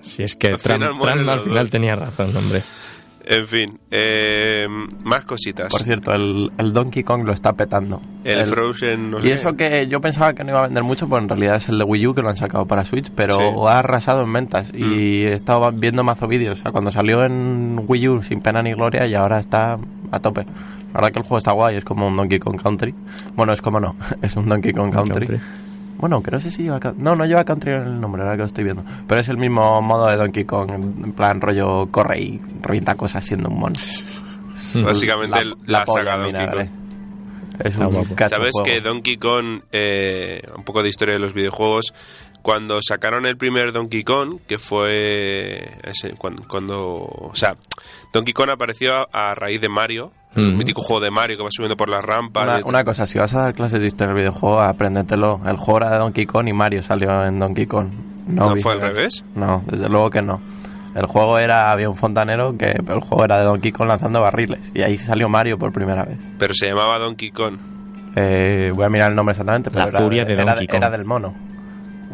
D: Si es que
B: Al
D: Trump,
B: final
D: Trump al final
B: dos.
D: tenía razón, hombre.
B: En fin, eh, más cositas.
C: Por cierto, el, el Donkey Kong lo está petando.
B: El, Frozen, no
C: Y
B: sé.
C: eso que yo pensaba que no iba a vender mucho, pues en realidad es el de Wii U que lo han sacado para Switch, pero
B: Sí.
C: ha arrasado en ventas.
B: Mm.
C: Y he estado viendo mazo vídeos. O sea, cuando salió en Wii U sin pena ni gloria y ahora está a tope. La verdad que el juego está guay, es como un Donkey Kong Country. Bueno, es como no, <laughs> es un Donkey Kong Country.
D: Country.
C: Bueno, creo que sí lleva... Coun- No, no lleva Country en el nombre, ahora que lo estoy viendo. Pero es el mismo modo de Donkey Kong, en plan rollo corre y revienta cosas siendo un mono.
B: Básicamente la,
C: polla
B: saga Donkey. Kong.
C: Es un
B: Sabes que Donkey Kong, eh, un poco de historia de los videojuegos, cuando sacaron el primer Donkey Kong, que fue ese, cuando, cuando- o sea, Donkey Kong apareció a, a raíz de Mario, el
D: Ujú.
B: mítico juego de Mario que va subiendo por las rampas.
C: Una, cosa, si vas a dar clases de historia del videojuego, apréndetelo. El juego era de Donkey Kong y Mario salió en Donkey Kong.
B: ¿No fue al revés?
C: No, desde luego que no. El juego era, había un fontanero que pero el juego era de Donkey Kong lanzando barriles. Y ahí salió Mario por primera vez.
B: Pero se llamaba Donkey Kong.
C: Eh, voy a mirar el nombre exactamente, pero
D: La
C: era,
D: furia de
C: era
D: Donkey Kong.
C: era del mono.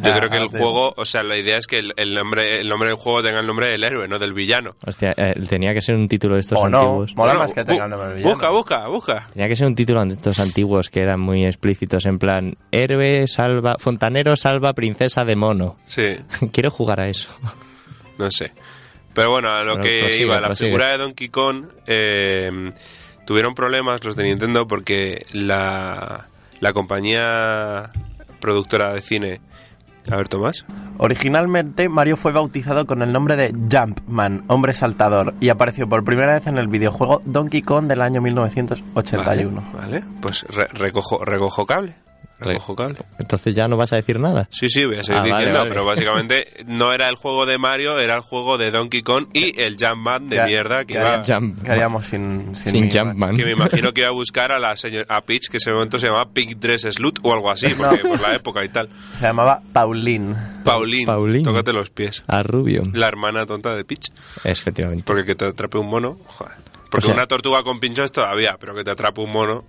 B: Yo
C: Ah,
B: creo que el
C: de-
B: juego, o sea, la idea es que el, el nombre, el nombre del juego tenga el nombre del héroe, no del villano.
D: Hostia, eh, tenía que ser un título de estos
C: O no,
D: antiguos.
C: mola
B: Bueno,
C: más que tenga el nombre del villano.
B: Busca, busca, busca.
D: Tenía que ser un título de estos antiguos que eran muy explícitos, en plan, héroe salva, fontanero salva princesa de mono.
B: Sí, <laughs>
D: Quiero jugar a eso.
B: no sé. Pero bueno, a lo
D: Pero
B: que
D: prosigue,
B: iba, la
D: prosigue.
B: figura de Donkey Kong eh, tuvieron problemas los de Nintendo porque la, la compañía productora de cine... A ver, Tomás.
C: Originalmente Mario fue bautizado con el nombre de Jumpman, hombre saltador, y apareció por primera vez en el videojuego Donkey Kong del año 1981.
B: Vale, pues re- recojo, recojo cable. Recojo cable.
D: Entonces ya no vas a decir nada.
B: Sí, sí, voy a seguir
D: Ah,
B: diciendo,
D: vale.
B: pero básicamente no era el juego de Mario, era el juego de Donkey Kong y el Jumpman de
C: ¿Qué-
B: mierda que
C: qué
B: iba...
C: haríamos-
D: Jump-
C: ¿Qué haríamos sin, sin,
D: Sin
C: mí?
D: Jumpman.
B: Que me imagino que iba a buscar a la señora a Peach, que en ese momento se llamaba Pig Dress Slut o algo así, <laughs> porque por la época y tal.
C: Se llamaba Pauline.
B: Pauline,
D: Pauline.
B: tócate los pies.
D: A Rubio.
B: La hermana tonta de Peach.
D: Efectivamente.
B: Porque que te atrape un mono, joder. Porque
D: O sea-
B: una tortuga con pinchos todavía, pero que te atrape un mono.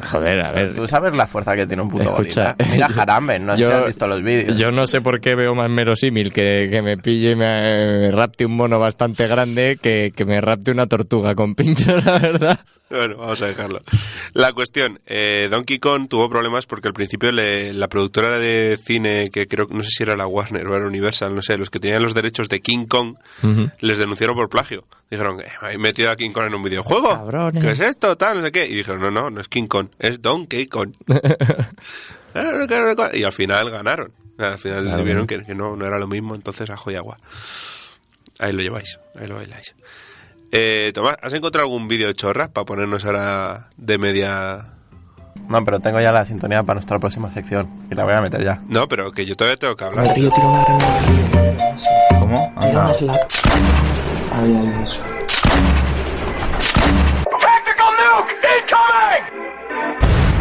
D: Joder, a ver.
C: Tú sabes la fuerza que tiene un puto
D: Escucha,
C: gorila. Mira Harambe, no sé
D: yo-
C: si has visto los vídeos.
D: Yo no sé por qué veo más verosímil que, que me pille y me, me rapte un mono bastante grande que, que me rapte una tortuga con pinchos, <laughs> la verdad.
B: Bueno, vamos a dejarlo. La cuestión, eh, Donkey Kong tuvo problemas porque al principio le- la productora de cine, que creo no sé si era la Warner o era Universal, no sé, los que tenían los derechos de King Kong, les denunciaron por plagio. Dijeron, eh, ¿habéis metido a King Kong en un videojuego?
D: Cabrones.
B: ¿Qué es esto? Tal, no sé qué. Y dijeron, no, no, no es King Kong, es Donkey Kong. <laughs> y al final ganaron. Al final
D: Claro.
B: vieron que, que no, no era lo mismo, entonces ajo y agua. Ahí lo lleváis, ahí lo bailáis. Eh, Tomás, ¿has encontrado algún vídeo de chorras para ponernos ahora de media...
C: No, pero tengo ya la sintonía para nuestra próxima sección. Y la voy a meter ya.
B: No, pero que yo todavía tengo que hablar.
C: ¿Cómo? Anda.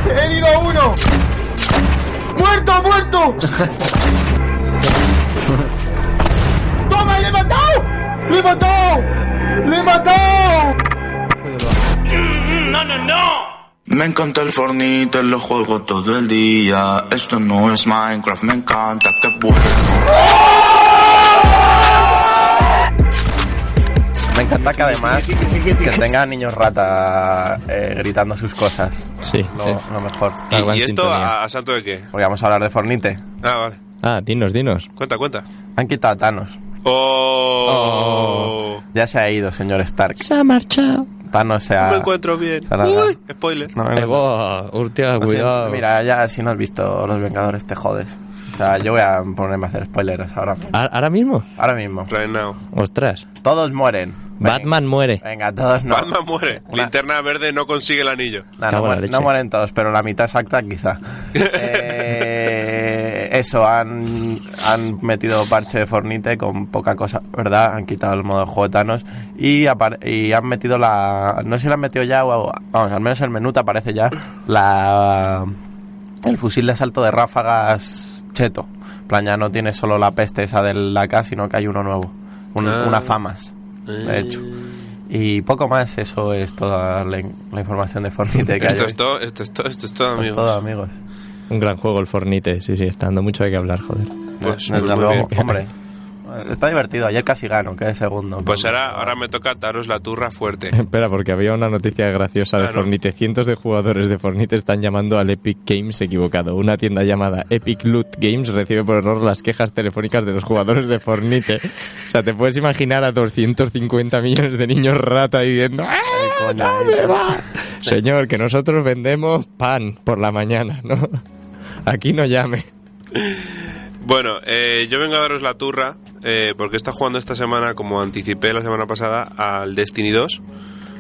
E: ¡Herido a uno! ¡Muerto, muerto! <laughs> ¡Toma, le he matado! ¡Le he matado! ¡Le he matado!
F: Me encanta el Fornite, lo juego todo el día. Esto no es Minecraft, me encanta que bueno.
C: Me encanta que además que tenga niños rata eh, gritando sus cosas.
D: Sí,
C: Lo,
D: sí.
C: lo mejor.
B: ¿Y, esto a, a santo de qué?
C: Porque vamos a hablar de Fornite.
B: Ah, vale.
D: Ah, dinos, dinos.
B: Cuenta, cuenta.
C: Han quitado a Thanos.
B: Oh,
C: Ya se ha ido, señor Stark.
D: Se ha marchado.
C: Thanos se
B: no me encuentro bien. Uy, spoiler.
C: No me
D: Eh,
C: encuentro-
D: hostia,
C: Lo siento.
D: cuidado.
C: Mira, ya si no has visto Los Vengadores te jodes. O sea, yo voy a ponerme a hacer spoilers ahora.
D: ¿A- ¿Ahora mismo?
C: Ahora mismo.
B: Right now.
D: Ostras.
C: Todos mueren. Venga.
D: Batman muere.
C: Venga, todos no.
B: Batman muere.
C: Una-
B: Linterna verde no consigue el anillo.
C: No, no, mueren,
D: leche.
C: no mueren todos, pero la mitad exacta quizá. <laughs> Eh, eso, han, han metido parche de Fornite con poca cosa, ¿verdad? Han quitado el modo de juego de Thanos y, han metido la... No sé si la han metido ya o... Vamos, al menos el menú te aparece ya la... El fusil de asalto de ráfagas cheto. Plan, ya no tiene solo la peste esa del AK, sino que hay uno nuevo. Un-
B: Ah.
C: Una FAMAS, de hecho. Y poco más, eso es toda la, in- la información de Fornite que hay
B: Esto
C: hoy.
B: es todo, esto es todo, esto es todo,
C: Esto es todo, amigos.
D: Un gran juego el Fornite, sí, sí, está dando mucho de qué hablar, joder.
B: Pues,
C: Desde
B: pues
C: luego, hombre. Está divertido, ayer casi gano, que es segundo.
B: Pues ahora, ahora me toca daros la turra fuerte. <laughs>
D: Espera, porque había una noticia graciosa de
B: Ah, no.
D: Fornite. Cientos de jugadores de Fornite están llamando al Epic Games equivocado. Una tienda llamada Epic Loot Games recibe por error las quejas telefónicas de los jugadores de Fornite. O sea, te puedes imaginar a 250 millones de niños rata diciendo ¡Ah,
C: coño,
D: ¿dónde
C: ahí.
D: va?". Señor, que nosotros vendemos pan por la mañana, ¿no? Aquí no llame.
B: Bueno, eh, yo vengo a daros la turra eh, porque está jugando esta semana, como anticipé la semana pasada, al Destiny 2,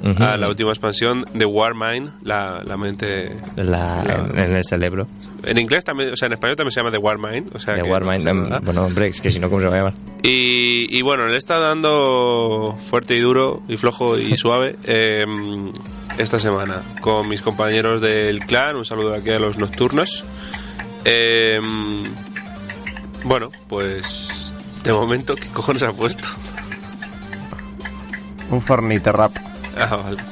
D: Ujú.
B: a la última expansión de Warmind, la, la mente...
D: La-
B: la-
D: en, en el cerebro
B: En inglés también, o sea, en español también se llama The Warmind. O sea que
D: Warmind.
B: no
D: em,
B: nada.
D: bueno, hombre, es que si no, ¿cómo se va a llamar?
B: Y, y bueno, le está dando fuerte y duro y flojo y <laughs> suave eh, esta semana con mis compañeros del clan. Un saludo aquí a los nocturnos. Eh, bueno, pues de momento, ¿qué cojones ha puesto?
C: Un Fornite rap.
B: Ah, vale.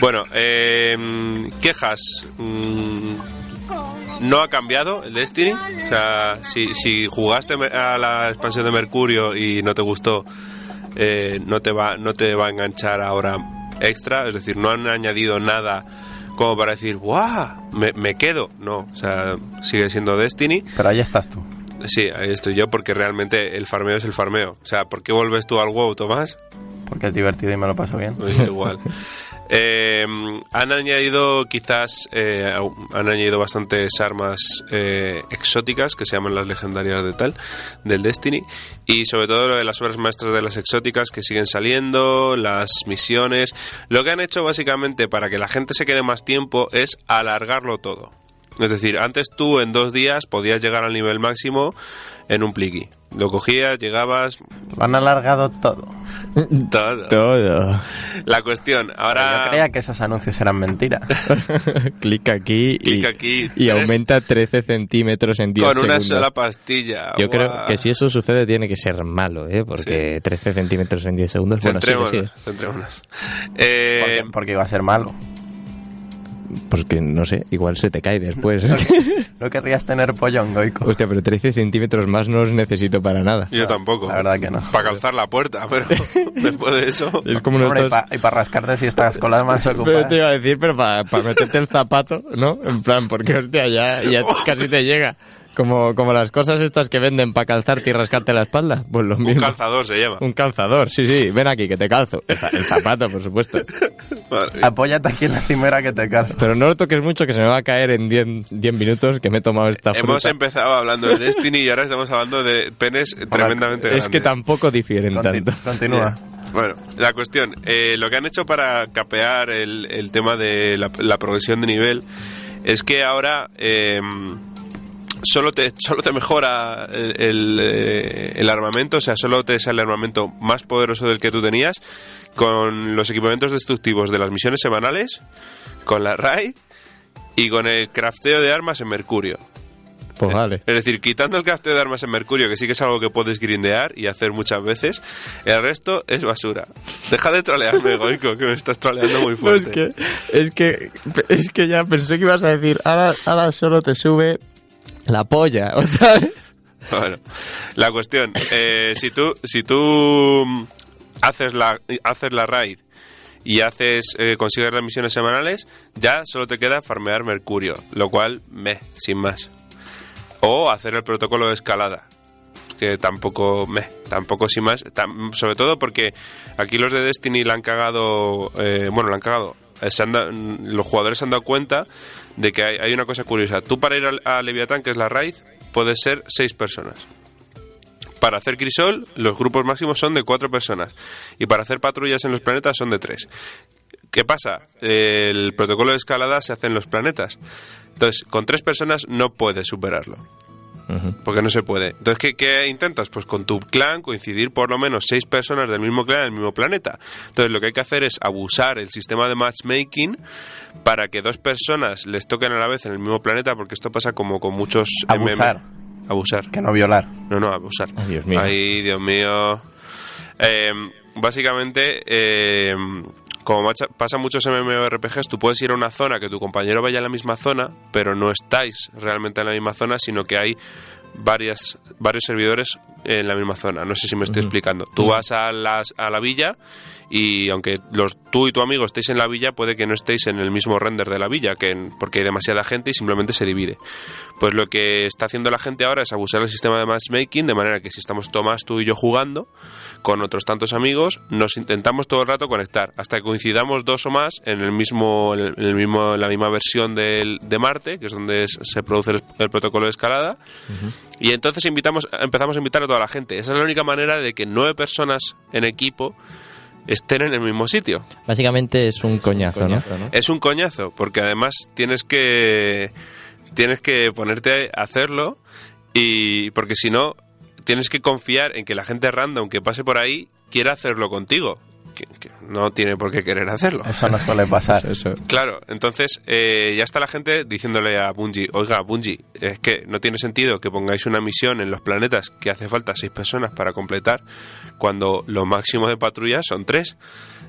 B: Bueno, eh, quejas. mm, no ha cambiado el Destiny. O sea, si, si jugaste a la expansión de Mercurio y no te gustó, eh, no, te va, no te va a enganchar ahora extra. Es decir, no han añadido nada como para decir, ¡guau! Me, me quedo. No, o sea, sigue siendo Destiny.
C: Pero ahí estás tú.
B: Sí, ahí estoy yo porque realmente el farmeo es el farmeo. O sea, ¿por qué vuelves tú al WoW, Tomás?
C: Porque es divertido y me lo paso bien.
B: Pues igual. <laughs> Eh, han añadido quizás eh, han añadido bastantes armas eh, exóticas que se llaman las legendarias de tal del Destiny. Y sobre todo lo de las obras maestras de las exóticas que siguen saliendo las misiones. Lo que han hecho básicamente para que la gente se quede más tiempo es alargarlo todo. Es decir antes tú en dos días podías llegar al nivel máximo en un pliqui lo cogías llegabas
C: Lo han alargado todo.
B: todo.
D: Todo.
B: la cuestión ahora
C: Yo creía que esos anuncios eran mentiras. <laughs>
D: Clic aquí y,
B: Clic aquí.
D: y
B: Tres-
D: aumenta 13 centímetros en 10
B: con una
D: segundos.
B: sola pastilla.
D: Yo creo que si eso sucede tiene que ser malo, ¿eh? Porque 13 centímetros en 10 segundos, bueno, sí,
B: Centrémonos,
D: sí.
B: centrémonos. Eh,
C: Porque, porque iba a ser malo.
D: Porque no sé, igual se te cae después. <laughs> <laughs>
C: No querrías tener pollón, Goico.
D: Hostia, pero 13 centímetros más no los necesito para nada.
B: yo tampoco.
C: La verdad que no.
B: Para calzar la puerta, pero <laughs> después de eso.
D: Es como
C: Hombre, y
D: dos...
C: para rascarte si estás con las manos
D: Pero te
C: ocupadas.
D: iba a decir, pero para meterte el zapato, ¿no? En plan, porque hostia, ya, ya casi te llega. Como, como las cosas estas que venden para calzarte y rascarte la espalda. Pues lo
B: Un
D: mismo.
B: calzador se llama.
D: Un calzador, sí, sí. Ven aquí, que te calzo. El, el zapato, por supuesto. <laughs>
C: Apóyate aquí en la cimera que te calzo.
D: Pero no lo toques mucho, que se me va a caer en 10 10 minutos que me he tomado esta
B: Hemos
D: fruta.
B: empezado hablando de Destiny y ahora estamos hablando de penes tremendamente grandes.
D: Es que tampoco difieren
C: Conti-
D: tanto.
C: Continúa. <laughs>
B: Bueno, la cuestión, eh, lo que han hecho para capear el, el tema de la, la progresión de nivel es que ahora eh, solo, te, solo te mejora el, el, eh, el armamento, o sea, solo te sale el armamento más poderoso del que tú tenías con los equipamientos destructivos de las misiones semanales, con la RAI y con el crafteo de armas en Mercurio.
D: Pues vale.
B: Es decir, quitando el crafteo de armas en Mercurio, que sí que es algo que puedes grindear y hacer muchas veces, el resto es basura. Deja de trolearme, Goico, que me estás troleando muy <laughs>
D: No,
B: fuerte.
D: es que, es que, es que ya pensé que ibas a decir, ahora, ahora solo te sube la polla. <laughs>
B: Bueno, la cuestión, eh, si tú, si tú haces la, haces la raid y haces eh, consigues las misiones semanales, ya solo te queda farmear Mercurio, lo cual, me, sin más. O hacer el protocolo de escalada, que tampoco, me, tampoco sin más, sobre todo porque aquí los de Destiny la han cagado, eh, bueno, la han cagado. Eh, se han los jugadores se han dado cuenta de que hay, una cosa curiosa. Tú para ir a, Leviatán, que es la raid, puedes ser seis personas. Para hacer crisol, los grupos máximos son de cuatro personas. Y para hacer patrullas en los planetas son de tres. ¿Qué pasa? El protocolo de escalada se hace en los planetas. Entonces, con tres personas no puedes superarlo. Porque no se puede. Entonces, ¿qué, qué intentas? Pues con tu clan coincidir por lo menos seis personas del mismo clan en el mismo planeta. Entonces, lo que hay que hacer es abusar el sistema de matchmaking para que dos personas les toquen a la vez en el mismo planeta, porque esto pasa como con muchos...
C: Abusar.
B: MM. Abusar.
C: Que no violar.
B: No, no, abusar.
D: Ay, Dios mío.
B: Ay, Dios mío. Eh, básicamente, eh, como pasa muchos MMORPGs, tú puedes ir a una zona que tu compañero vaya a la misma zona, pero no estáis realmente en la misma zona, sino que hay varias, varios servidores en la misma zona. No sé si me estoy explicando. Tú vas a, las, a la villa y aunque los, tú y tu amigo estéis en la villa, puede que no estéis en el mismo render de la villa, que en- porque hay demasiada gente y simplemente se divide. Pues lo que está haciendo la gente ahora es abusar del sistema de matchmaking, de manera que si estamos Tomás, tú y yo jugando, con otros tantos amigos, nos intentamos todo el rato conectar, hasta que coincidamos dos o más en el mismo, en el mismo, en la misma versión del- de Marte, que es donde es- se produce el, el protocolo de escalada, y entonces invitamos, empezamos a invitar a toda la gente. Esa es la única manera de que nueve personas en equipo estén en el mismo sitio.
D: Básicamente es un coñazo, ¿no?
B: Es un coñazo, porque además tienes que tienes que ponerte a hacerlo y porque si no tienes que confiar en que la gente random que pase por ahí quiera hacerlo contigo, que, que no tiene por qué querer hacerlo.
C: Eso no suele pasar. <laughs>
D: Eso.
B: Claro, entonces eh, ya está la gente diciéndole a Bungie, oiga, Bungie, es que no tiene sentido que pongáis una misión en los planetas que hace falta seis personas para completar, cuando lo máximo de patrullas son tres.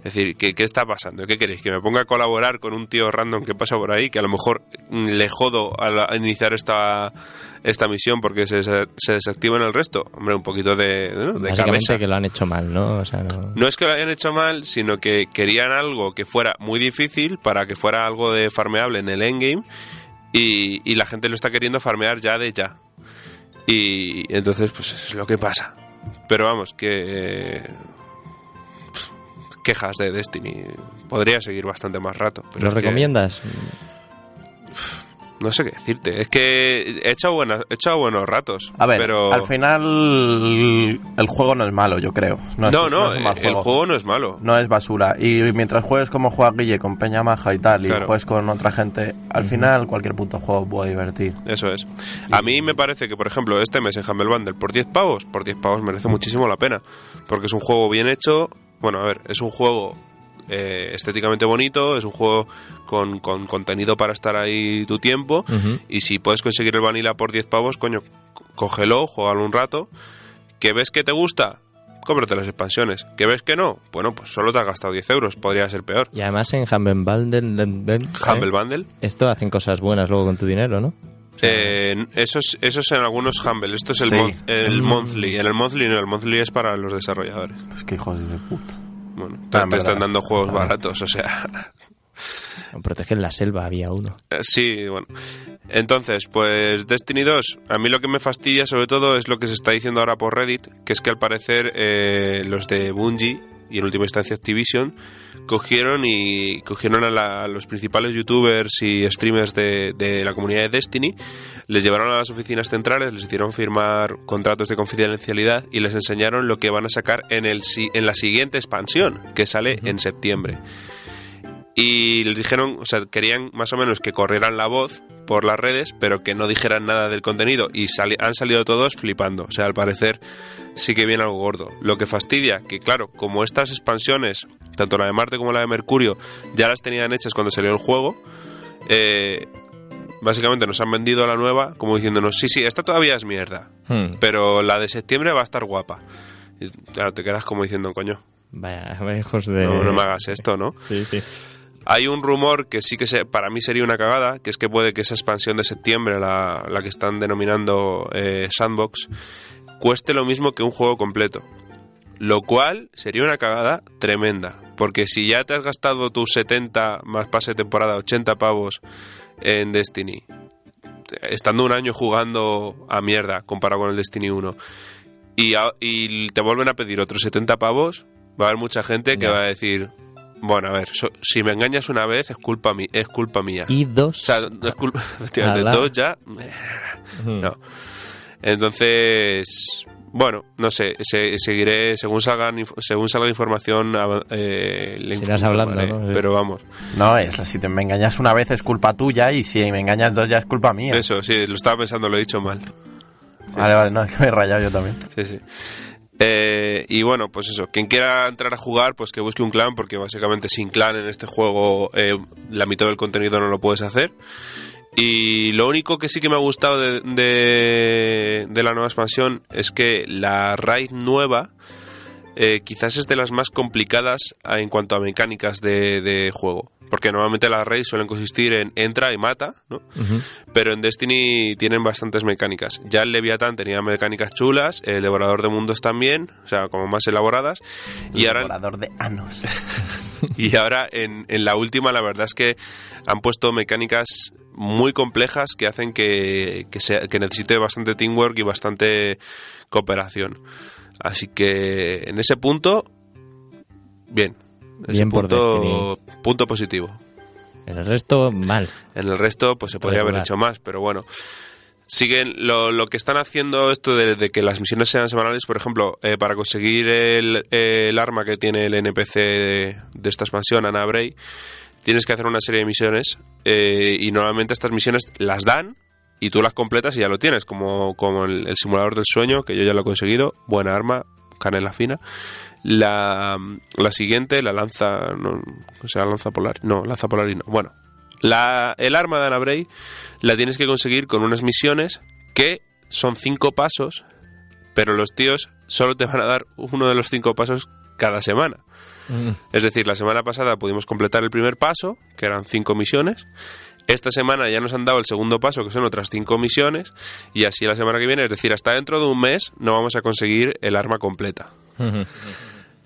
B: Es decir, ¿qué, qué está pasando? ¿Qué queréis? ¿Que me ponga a colaborar con un tío random que pasa por ahí, que a lo mejor mm, le jodo a, la- a iniciar esta, esta misión porque se, se desactiva en el resto? Hombre, un poquito de, ¿no? de
D: Básicamente
B: cabeza.
D: que lo han hecho mal, ¿no? O sea, no...
B: No es que lo hayan hecho mal, sino que querían algo que fuera muy difícil para que fuera algo de farmeable en el endgame y, y la gente lo está queriendo farmear ya de ya. Y entonces, pues es lo que pasa. Pero vamos, que... eh, quejas de Destiny. Podría seguir bastante más rato. Pero
D: ¿Lo
B: que
D: recomiendas?
B: no sé qué decirte. Es que he echado, buenas, he echado buenos ratos.
C: A ver,
B: pero...
C: al final el juego no es malo, yo creo. No, es-
B: no, no,
C: es mal
B: el juego no es malo.
C: No es basura. Y mientras juegues como juega Guille, con Peña Maja y tal, y
B: Claro.
C: juegues con otra gente, al final cualquier puto juego puede divertir.
B: Eso es. A mí me parece que, por ejemplo, este mes en Humble Bundle por 10 pavos, por 10 pavos merece muchísimo la pena. Porque es un juego bien hecho. Bueno, a ver, es un juego eh, estéticamente bonito, es un juego con, con contenido para estar ahí tu tiempo. Y si puedes conseguir el vanilla por 10 pavos, coño, cógelo, juégalo un rato. ¿Que ves que te gusta? Cómprate las expansiones. ¿Que ves que no? Bueno, pues solo te has gastado 10 euros, podría ser peor.
D: Y además en Humble Bundle, ¿eh?
B: Humble Bundle.
D: esto hacen cosas buenas luego con tu dinero, ¿no?
B: Eh, eso, es, eso es en algunos Humble. Esto es el,
C: Sí.
B: mon- el Monthly. En el Monthly no, el Monthly es para los desarrolladores.
C: Pues que hijos de puta.
B: Bueno, te,
C: Ah, en
B: te están dando juegos
C: Ah.
B: baratos, o sea.
D: En Protegen la selva había uno.
B: eh, sí, bueno. Entonces, pues Destiny 2, a mí lo que me fastidia sobre todo es lo que se está diciendo ahora por Reddit, que es que al parecer eh, los de Bungie y en última instancia Activision cogieron y cogieron a, la- a los principales youtubers y streamers de, de la comunidad de Destiny, les llevaron a las oficinas centrales, les hicieron firmar contratos de confidencialidad y les enseñaron lo que van a sacar en, el, en la siguiente expansión, que sale en septiembre. Y les dijeron, o sea, querían más o menos que corrieran la voz por las redes, pero que no dijeran nada del contenido. Y sali- han salido todos flipando. O sea, al parecer sí que viene algo gordo. Lo que fastidia, que claro, como estas expansiones, tanto la de Marte como la de Mercurio, ya las tenían hechas cuando salió el juego, eh, básicamente nos han vendido la nueva como diciéndonos, sí, sí, esta todavía es mierda,
D: Hmm.
B: pero la de septiembre va a estar guapa. Y claro, te quedas como diciendo, coño,
D: Vaya, <laughs> hijos de...
B: no, no me hagas esto, ¿no?
D: Sí, sí.
B: Hay un rumor que sí que se- para mí sería una cagada, que es que puede que esa expansión de septiembre, la, la que están denominando eh, Sandbox, cueste lo mismo que un juego completo. Lo cual sería una cagada tremenda. Porque si ya te has gastado tus 70 más pase de temporada, 80 pavos en Destiny, estando un año jugando a mierda comparado con el Destiny 1, y, a- y te vuelven a pedir otros 70 pavos, va a haber mucha gente que va a decir, bueno, a ver, so- si me engañas una vez es culpa, mi- es culpa mía.
D: Y dos.
B: O sea, no es culpa, <laughs> hostia, dos ya, no. Entonces, bueno, no sé, se- seguiré según salgan según salga información ava- eh, le
D: hablando, ¿no? Sí.
B: pero vamos,
C: No, es, si te me engañas una vez es culpa tuya y si me engañas dos ya es culpa mía.
B: eso sí, lo estaba pensando, lo he dicho mal.
C: Vale, vale, no, es <laughs> que me he rayado yo también.
B: Sí, sí. Eh, y bueno, pues eso, quien quiera entrar a jugar, pues que busque un clan, porque básicamente sin clan en este juego eh, la mitad del contenido no lo puedes hacer. Y lo único que sí que me ha gustado de, de, la nueva expansión es que la raid nueva eh, quizás es de las más complicadas en cuanto a mecánicas de juego. Porque normalmente las raids suelen consistir en entra y mata, ¿no?
D: Ujú.
B: Pero en Destiny tienen bastantes mecánicas. Ya el Leviathan tenía mecánicas chulas, el Devorador de Mundos también, o sea, como más elaboradas. Y ahora,
C: Devorador de anos. <laughs>
B: y ahora en, en la última, la verdad es que han puesto mecánicas muy complejas que hacen que, que, sea- que necesite bastante teamwork y bastante cooperación. Así que en ese punto, bien.
D: Bien por
B: punto, punto positivo.
D: En el resto, mal.
B: En el resto, pues se podría haber hecho más, pero bueno. Siguen lo, lo que están haciendo esto de, de que las misiones sean semanales, por ejemplo, eh, para conseguir el, el arma que tiene el NPC de, de esta expansión, Ana Bray, tienes que hacer una serie de misiones eh, y normalmente estas misiones las dan y tú las completas y ya lo tienes, como, como el, el simulador del sueño, que yo ya lo he conseguido, buena arma, canela fina. La, la siguiente, la lanza, no, o sea, lanza polar, no, lanza polar y no. Bueno, la, el arma de Ana Bray la tienes que conseguir con unas misiones que son cinco pasos, pero los tíos solo te van a dar uno de los cinco pasos cada semana.
D: Mm.
B: Es decir, la semana pasada pudimos completar el primer paso, que eran cinco misiones. Esta semana ya nos han dado el segundo paso, que son otras cinco misiones. Y así la semana que viene, es decir, hasta dentro de un mes no vamos a conseguir el arma completa.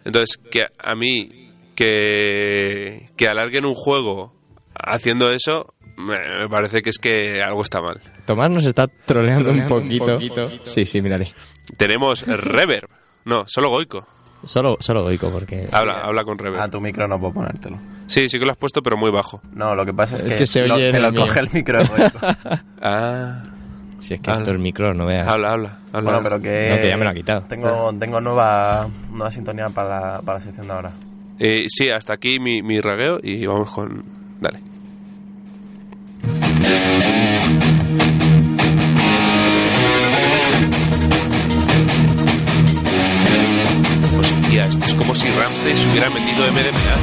B: Entonces, que a mí que, que alarguen un juego haciendo eso, me me parece que es que algo está mal.
D: Tomás nos está troleando, un, poquito. Sí, sí, mírale.
B: Tenemos Reverb. No, solo Goico.
D: Solo, solo Goico, porque...
B: Habla, habla con
C: A
B: Reverb.
C: tu micro no puedo ponértelo.
B: Sí, sí que lo has puesto, pero muy bajo.
C: No, lo que pasa es,
D: Es
C: que,
D: que se
C: lo-
D: oye en
C: me
D: el
C: lo
D: mío.
C: coge el micro. <laughs>
B: Ah,
D: Si es que
B: Habla.
D: esto es micro, no veas.
B: habla, habla. habla.
C: bueno, pero que...
D: No, que ya me lo ha quitado.
C: Tengo, tengo nueva, nueva sintonía para la, para la sección de ahora.
B: Eh, sí, hasta aquí mi, mi ragueo y vamos con... Dale. Hostia, esto es como si Ramsey se hubiera metido MDMA.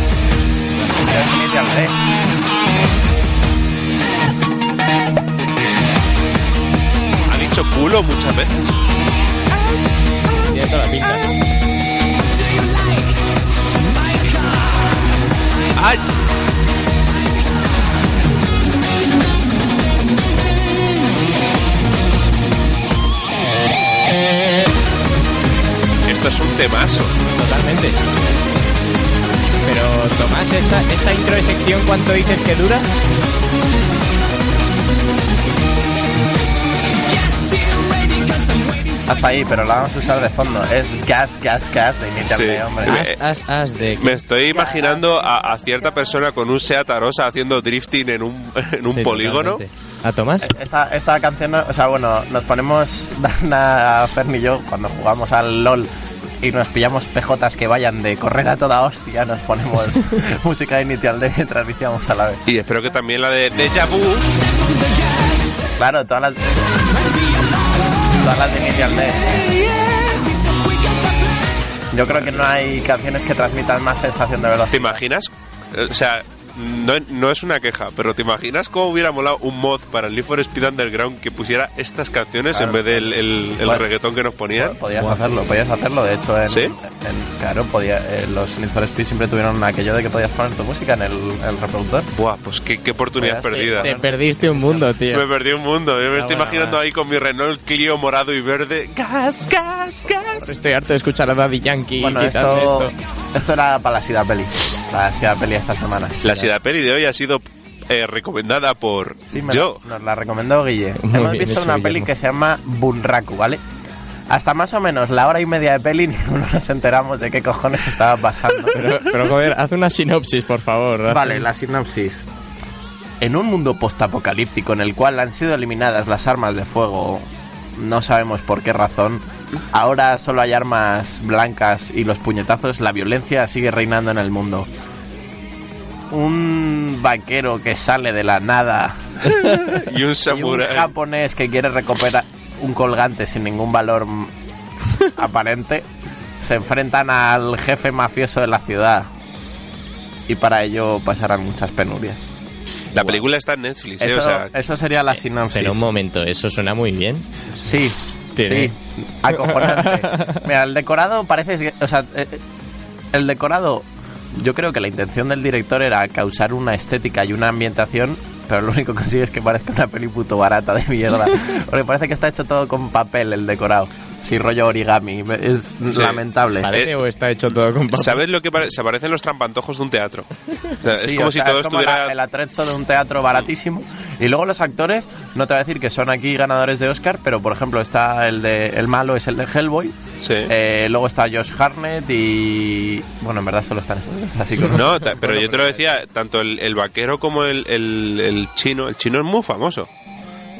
B: Dicho culo muchas veces.
D: Tiene toda la pinta.
B: ¡Ay! Esto es un temazo.
D: Totalmente. Pero, Tomás, esta, esta intro de sección, ¿cuánto dices que dura?
C: Hasta ahí, pero la vamos a usar de fondo. Es gas, gas, gas de Initial
B: Sí.
C: Hombre.
D: As, as, as de...
B: Me estoy imaginando a, a cierta persona con un Seat Arosa haciendo drifting en un, <laughs> en un
D: Sí,
B: polígono.
D: totalmente. ¿A Tomás?
C: Esta, esta canción, o sea, bueno, nos ponemos, <laughs> Dana, Fern y yo, cuando jugamos al LOL y nos pillamos pejotas que vayan de correr a toda hostia, nos ponemos <laughs> música de Initial D mientras viciamos a la vez.
B: Y espero que también la de Deja Vu.
C: Claro, todas las... Todas las de. Yo creo que no hay canciones que transmitan más sensación de
B: ¿Te
C: velocidad.
B: imaginas? Eh, O sea, no, no es una queja, pero ¿te imaginas cómo hubiera molado un mod para el Need for Speed Underground que pusiera estas canciones
C: Claro.
B: en vez del el, el
C: Bueno.
B: reggaetón que nos ponían?
C: Podías hacerlo, podías hacerlo. De hecho, en,
B: ¿Sí?
C: en- claro, podía, eh, los Need for Speed siempre tuvieron aquello de que podías poner tu música en el, el reproductor.
B: Buah, pues qué, qué oportunidad perdida.
D: Te perdiste un mundo, tío.
B: Me perdí un mundo. Yo me
C: Ah,
B: estoy
C: bueno,
B: imaginando ahí con mi Renault Clio morado y verde. Gas, gas, gas.
D: Estoy harto de escuchar a Daddy Yankee.
C: Bueno,
D: quitando
C: esto, esto era para la Sida Peli. La Sida Peli esta semana.
B: La Sida Peli de hoy ha sido eh, recomendada por
C: Sí,
B: yo.
C: Nos la recomendó Guille.
D: Muy
C: Hemos
D: bien
C: visto una peli que se llama Bunraku, ¿vale? Hasta más o menos la hora y media de peli <laughs> ninguno nos enteramos de qué cojones estaba pasando. <laughs>
D: Pero, pero joder, haz una sinopsis, por favor. haz
C: Vale, la sinopsis. En un mundo postapocalíptico en el cual han sido eliminadas las armas de fuego, no sabemos por qué razón, ahora solo hay armas blancas y los puñetazos, la violencia sigue reinando en el mundo. Un vaquero que sale de la nada
B: Y un <laughs> samurai.
C: japonés que quiere recuperar un colgante sin ningún valor aparente se enfrentan al jefe mafioso de la ciudad y para ello pasarán muchas penurias.
B: La película está en Netflix, ¿eh?
C: Eso,
B: o sea,
C: eso sería la sinopsis.
D: Pero un momento, eso suena muy bien.
C: Sí,
D: Tiene.
C: sí, acojonante. <laughs> Mira, el decorado parece que, o sea, eh, el decorado, yo creo que la intención del director era causar una estética y una ambientación, pero lo único que consigue es que parezca una peli puto barata de mierda, <laughs> porque parece que está hecho todo con papel el decorado, sí rollo origami, es
B: Sí.
C: lamentable.
D: ¿Parece
B: Eh,
D: o está hecho todo con papel?
B: ¿sabes lo que parece? Se parecen los trampantojos de un teatro. <laughs>
C: Sí,
B: es como
C: o
B: si
C: sea,
B: todo
C: es como
B: estuviera...
C: la- el atrezzo de un teatro baratísimo. Y luego los actores, no te voy a decir que son aquí ganadores de Oscar, pero por ejemplo está el de el malo es el de Hellboy.
B: Sí.
C: Eh, luego está Josh Harnett y bueno, en verdad solo están esos así como-
B: No, pero yo te lo <laughs> decía, tanto el, el vaquero como el, el- el chino, el chino es muy famoso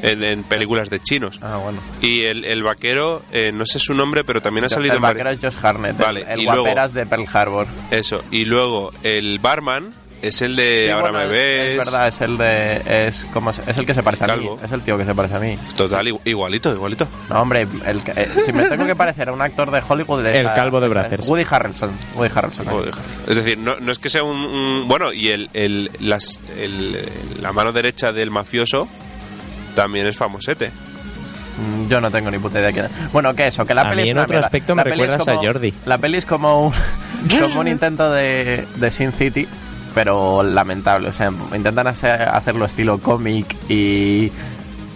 B: en, en películas de chinos.
C: Ah, bueno.
B: Y el, el vaquero, eh, no sé su nombre, pero también ha salido
C: el
B: en
C: vaquero es Josh Harnett,
B: Vale,
C: el, el
B: y luego-
C: guaperas de Pearl Harbor.
B: Eso. Y luego el barman es el de
C: Sí,
B: Ahora
C: bueno,
B: me ves.
C: Es verdad, es el de es como es el que se parece a mí, es el tío que se parece a mí.
B: Total, igu- igualito, igualito.
C: No, hombre, el eh, si me tengo que parecer a un actor de Hollywood de
D: El
C: esa-
D: calvo de Brazzers.
C: Woody Harrelson, Woody Harrelson.
B: Joder. Es decir, no, no es que sea un, un- bueno y el, el- las, el- la mano derecha del mafioso también es famosete.
C: Mm, Yo no tengo ni puta idea de quién es. Bueno, que eso, que la
D: A
C: peli
D: mí
C: es
D: en
C: una
D: otro
C: mierda.
D: aspecto
C: La
D: me
C: peli es
D: recuerdas a
C: como-
D: Jordi.
C: La peli es como un, <laughs> como un intento de, de Sin City, pero lamentable. O sea, intentan hacer- hacerlo estilo cómic y,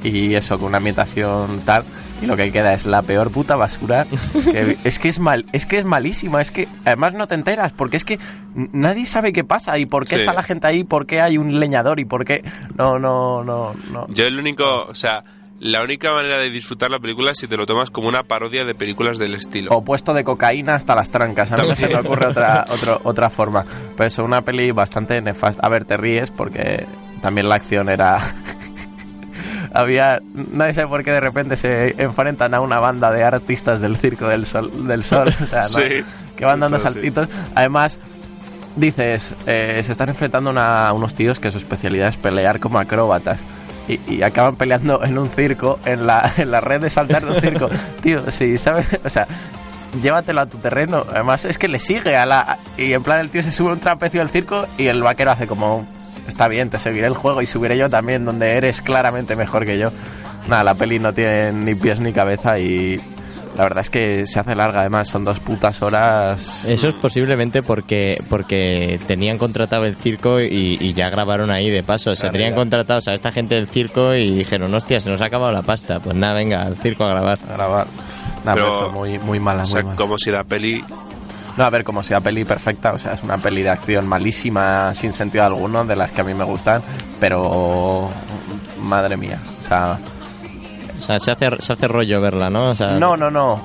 C: y eso, con una ambientación tal. Y lo que queda es la peor puta basura. que- <laughs> es que es mal, es que es malísima. Es que además no te enteras, porque es que nadie sabe qué pasa y por qué
B: Sí.
C: está la gente ahí, por qué hay un leñador y por qué. No, no, no, no.
B: Yo el único, o sea, la única manera de disfrutar la película es si te lo tomas como una parodia de películas del estilo.
C: o puesto de cocaína hasta las trancas. A mí no se me ocurre otra, <laughs> otro- otra forma. Pero es una peli bastante nefasta. A ver, te ríes porque también la acción era... Había... Nadie sabe por qué de repente se enfrentan a una banda de artistas del Circo del Sol. Del sol o sea, ¿no? <laughs>
B: Sí.
C: Que van dando
B: sí.
C: saltitos. Además... Dices, eh, se están enfrentando a unos tíos que su especialidad es pelear como acróbatas. Y, y acaban peleando en un circo, en la, en la red de saltar de un circo. <laughs> Tío, sí, ¿sabes? O sea, llévatelo a tu terreno. Además, es que le sigue a la. Y en plan, el tío se sube un trapecio del circo y el vaquero hace como. Está bien, te seguiré el juego y subiré yo también, donde eres claramente mejor que yo. Nada, la peli no tiene ni pies ni cabeza y. La verdad es que se hace larga, además, son dos putas horas.
D: Eso es posiblemente porque porque tenían contratado el circo y, y ya grabaron ahí de paso. O
C: Claro,
D: tenían contratados a esta gente del circo y dijeron, hostia, se nos ha acabado la pasta. Pues nada, venga, al circo a grabar.
C: a grabar. Nada,
B: Pero-
C: pero eso, muy, muy mala,
B: o
C: muy
B: sea,
C: mala.
B: como si la peli...
C: No, a ver, como sea peli perfecta, o sea, es una peli de acción malísima, sin sentido alguno, de las que a mí me gustan, pero madre mía, o sea,
D: O sea, se hace, se hace rollo verla, ¿no? O sea,
C: no, no, no.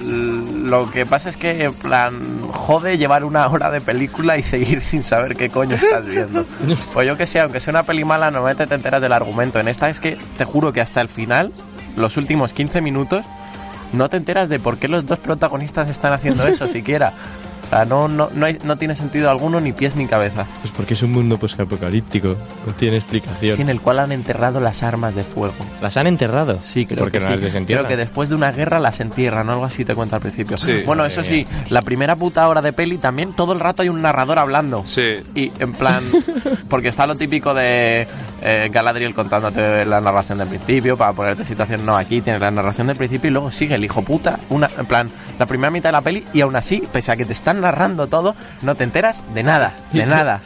C: Lo que pasa es que, en plan, jode llevar una hora de película y seguir sin saber qué coño estás viendo. <laughs> Pues yo que sé, aunque sea una peli mala, normalmente te enteras del argumento. En esta es que te juro que hasta el final, los últimos 15 minutos, no te enteras de por qué los dos protagonistas están haciendo eso <laughs> siquiera. O sea, no, no, no, hay- no tiene sentido alguno, ni pies ni cabeza.
D: Pues porque es un mundo posapocalíptico. No tiene explicación.
C: Sí, en el cual han enterrado las armas de fuego.
D: ¿Las han enterrado?
C: Sí, creo
D: porque
C: que
D: no
C: sí.
D: las desentierran.
C: Creo que después de una guerra las entierran, algo así te cuenta al principio.
B: Sí.
C: bueno, eso sí, la primera puta hora de peli también todo el rato hay un narrador hablando.
B: Sí.
C: Y en plan, <laughs> porque está lo típico de eh, Galadriel contándote la narración del principio para ponerte situación. No, aquí tienes la narración del principio y luego sigue el hijo puta. Una, en plan, la primera mitad de la peli y aún así, pese a que te están narrando todo, no te enteras de nada, de nada.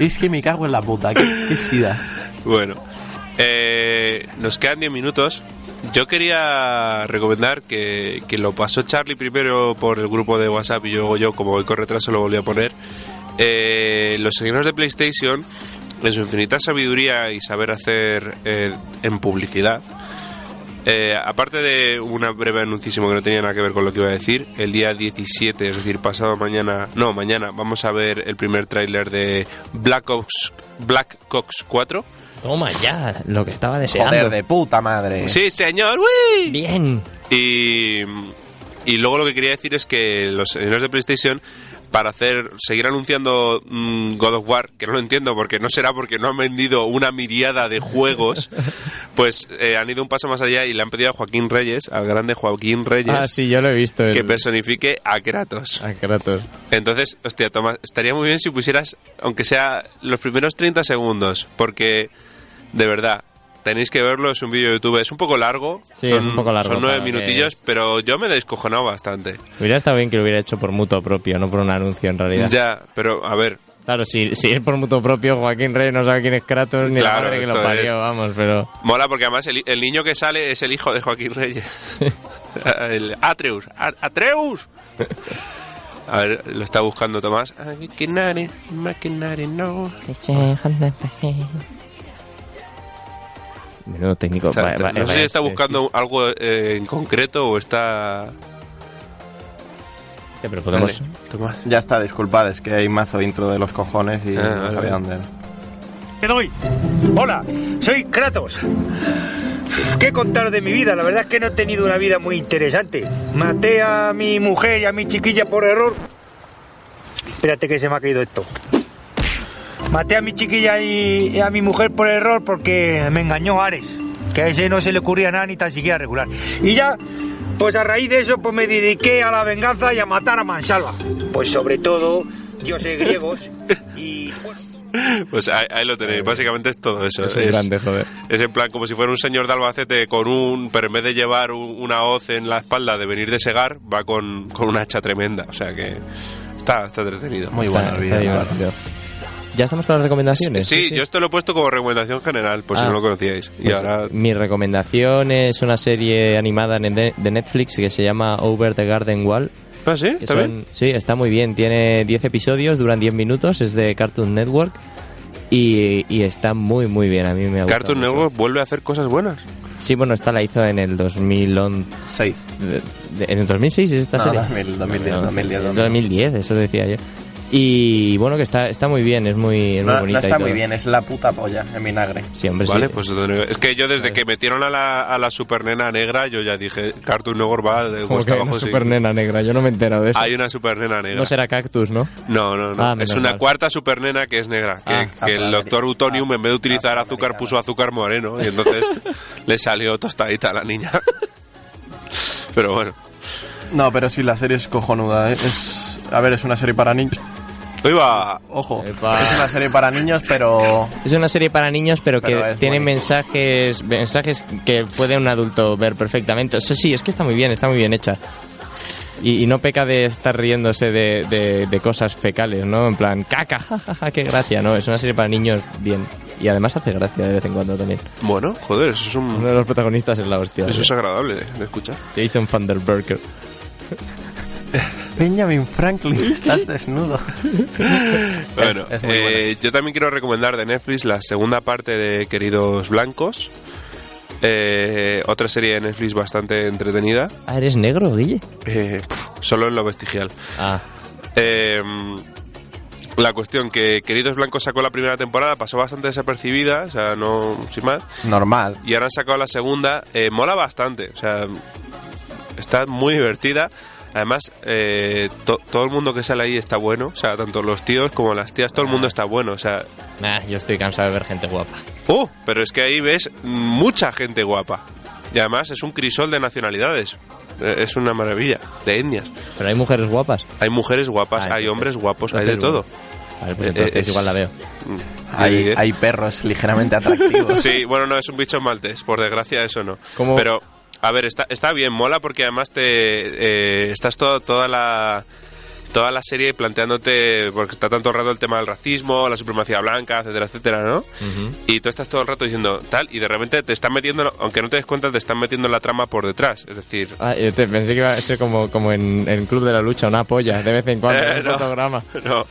C: es que me cago en la puta, qué, qué sida.
B: Bueno, eh, nos quedan 10 minutos. Yo quería recomendar que, que lo pasó Charlie primero por el grupo de WhatsApp y luego yo, como voy con retraso, lo volví a poner. Eh, los señores de PlayStation, en su infinita sabiduría y saber hacer eh, en publicidad, eh, aparte de una breve anuncísimo que no tenía nada que ver con lo que iba a decir, el día 17, es decir, pasado mañana, no, mañana vamos a ver el primer tráiler de Black Ops, Black Ops 4.
D: Toma ya, lo que estaba deseando.
C: Joder, de puta madre.
B: Sí, señor, ¡uy!
D: Bien.
B: Y, y luego lo que quería decir es que los señores de PlayStation, para hacer seguir anunciando mm, God of War, que no lo entiendo porque no será porque no han vendido una miriada de juegos, <laughs> pues eh, han ido un paso más allá y le han pedido a Joaquín Reyes, al grande Joaquín Reyes,
D: Ah, sí, yo lo he visto. el-
B: que personifique a Kratos.
D: A Kratos.
B: Entonces, hostia, Tomás, estaría muy bien si pusieras, aunque sea los primeros 30 segundos, porque de verdad, tenéis que verlo, es un vídeo de YouTube, es un poco largo,
D: Sí, es un poco largo
B: son nueve
D: que
B: minutillos,
D: es.
B: pero yo me he descojonado bastante.
D: Hubiera estado bien que lo hubiera hecho por mutuo propio, no por un anuncio en realidad.
B: Ya, pero a ver,
D: Claro, si, si es por mutuo propio, Joaquín Rey no sabe quién es Kratos ni
B: Claro,
D: la madre que lo parió,
B: es.
D: vamos, pero...
B: mola porque además el, el niño que sale es el hijo de Joaquín Reyes. <laughs> el Atreus, A- Atreus. A ver, lo está buscando Tomás. No.
D: Menudo técnico.
B: O sea,
D: va- va-
B: no sé si está
D: es-
B: buscando algo eh, en concreto o está...
D: Sí, pero podemos...
B: Vale, Tomás.
C: Ya está, disculpad, es que hay mazo intro de los cojones y
B: Ah,
C: no sabía dónde.
G: Te doy. Hola, soy Kratos. ¿Qué contaros de mi vida? La verdad es que no he tenido una vida muy interesante. Maté a mi mujer y a mi chiquilla por error. Espérate que se me ha caído esto. Maté a mi chiquilla y, y a mi mujer por error porque me engañó Ares. Que a ese no se le ocurría nada ni tan siquiera regular. Y ya, pues a raíz de eso, pues me dediqué a la venganza y a matar a Mansalva. Pues sobre todo, dioses <laughs> griegos. Y bueno.
B: Pues ahí, ahí lo tenéis, básicamente es todo eso.
D: Es un grande, joder.
B: es en plan como si fuera un señor de Albacete con un, pero en vez de llevar un- una hoz en la espalda de venir de segar, va con, con una hacha tremenda. O sea que está, está entretenido.
C: Muy bueno
D: Está-
C: el
D: está ¿Ya estamos con las recomendaciones?
B: Sí, yo esto lo he puesto como recomendación general, por si
D: Ah.
B: no lo conocíais. Y
D: Pues,
B: ahora,
D: Mi recomendación es una serie animada de Netflix que se llama Over the Garden Wall.
B: ¿Ah, sí? ¿Está
D: son-
B: bien?
D: Sí, está muy bien. Tiene 10 episodios, duran 10 minutos, es de Cartoon Network. Y, y está muy, muy bien. A mí me ha gustado
B: Cartoon
D: mucho.
B: Network vuelve a hacer cosas buenas.
D: Sí, bueno, esta la hizo en el 2011.
C: Seis.
D: de- de- ¿En el 2006 es esta
C: No,
D: serie?
C: 2000, 2010,
D: No,
C: 2010,
D: 2010, eso decía yo. Y bueno, que está, está muy bien, es muy, es muy
C: No,
D: bonita.
C: no está muy bien, es la puta polla en vinagre.
D: Sí, hombre,
B: Vale,
D: sí.
B: pues es que yo desde que metieron a la, a la super nena negra, yo ya dije, Cartoon Network va de cuesta
D: que una
B: abajo. sí.
D: super nena negra, yo no me he enterado de eso.
B: Hay una super nena negra.
D: No será Cactus, ¿no?
B: No, no, no.
D: Ah,
B: es una
D: mal.
B: cuarta super nena que es negra. Que,
D: Ah,
B: que el
C: afroamericana.
B: doctor Utonium, en vez de utilizar azúcar, puso azúcar moreno. Y entonces <laughs> le salió tostadita a la niña. <laughs> Pero bueno.
C: No, pero sí, la serie es cojonuda. ¿eh? Es, a ver, es una serie para niños.
B: Va.
C: Ojo,
D: Epa.
C: es una serie para niños, pero
D: Es una serie para niños, pero que
C: Pero
D: tiene mensajes mensajes que puede un adulto ver perfectamente. O sea, sí, es que está muy bien, está muy bien hecha. Y, y no peca de estar riéndose de, de- de cosas fecales, ¿no? En plan, caca, jajaja, qué gracia, ¿no? Es una serie para niños bien. Y además hace gracia de vez en cuando también.
B: Bueno, joder, eso es
D: Uno
B: un.
D: de los protagonistas es la hostia.
B: Eso es agradable de, de escuchar.
D: Jason Van der Berker. <laughs>
C: Benjamin Franklin, estás desnudo. <laughs>
B: Bueno,
C: es muy buena.
B: eh, yo también quiero recomendar de Netflix la segunda parte de Queridos Blancos. Eh, otra serie de Netflix bastante entretenida.
D: Ah, ¿eres negro, Guille?
B: Eh, pf, solo en lo vestigial.
D: Ah,
B: Eh, la cuestión que Queridos Blancos sacó la primera temporada, pasó bastante desapercibida, o sea, no sin más.
C: Normal.
B: Y ahora han sacado la segunda, eh, mola bastante, o sea, está muy divertida. Además, eh, to- todo el mundo que sale ahí está bueno. O sea, tanto los tíos como las tías, todo el mundo está bueno. O sea,
D: Nah, yo estoy cansado de ver gente guapa.
B: ¡oh! Pero es que ahí ves mucha gente guapa. Y además es un crisol de nacionalidades. Eh, Es una maravilla, de etnias.
D: Pero hay mujeres guapas.
B: Hay mujeres guapas,
D: Ah,
B: hay hombres guapos, hay de todo.
D: Vale, pues
B: Eh,
D: entonces
B: es-
D: igual la veo.
C: Hay,
B: Diez.
C: hay perros ligeramente atractivos.
B: Sí, bueno, no, es un bicho maltés, por desgracia eso no.
D: ¿Cómo?
B: Pero, a ver, está, está bien, mola porque además te eh, estás todo, toda la toda la serie planteándote, porque está tanto rato el tema del racismo, la supremacía blanca, etcétera, etcétera, ¿no? Y tú estás todo el rato diciendo tal, y de repente te están metiendo, aunque no te des cuenta, te están metiendo la trama por detrás. Es decir,
D: Ah, yo te pensé que iba a ser como, como en el Club de la Lucha, una polla, de vez en cuando,
B: Eh, <laughs>
D: un
B: no.
D: fotograma. <laughs>
B: no,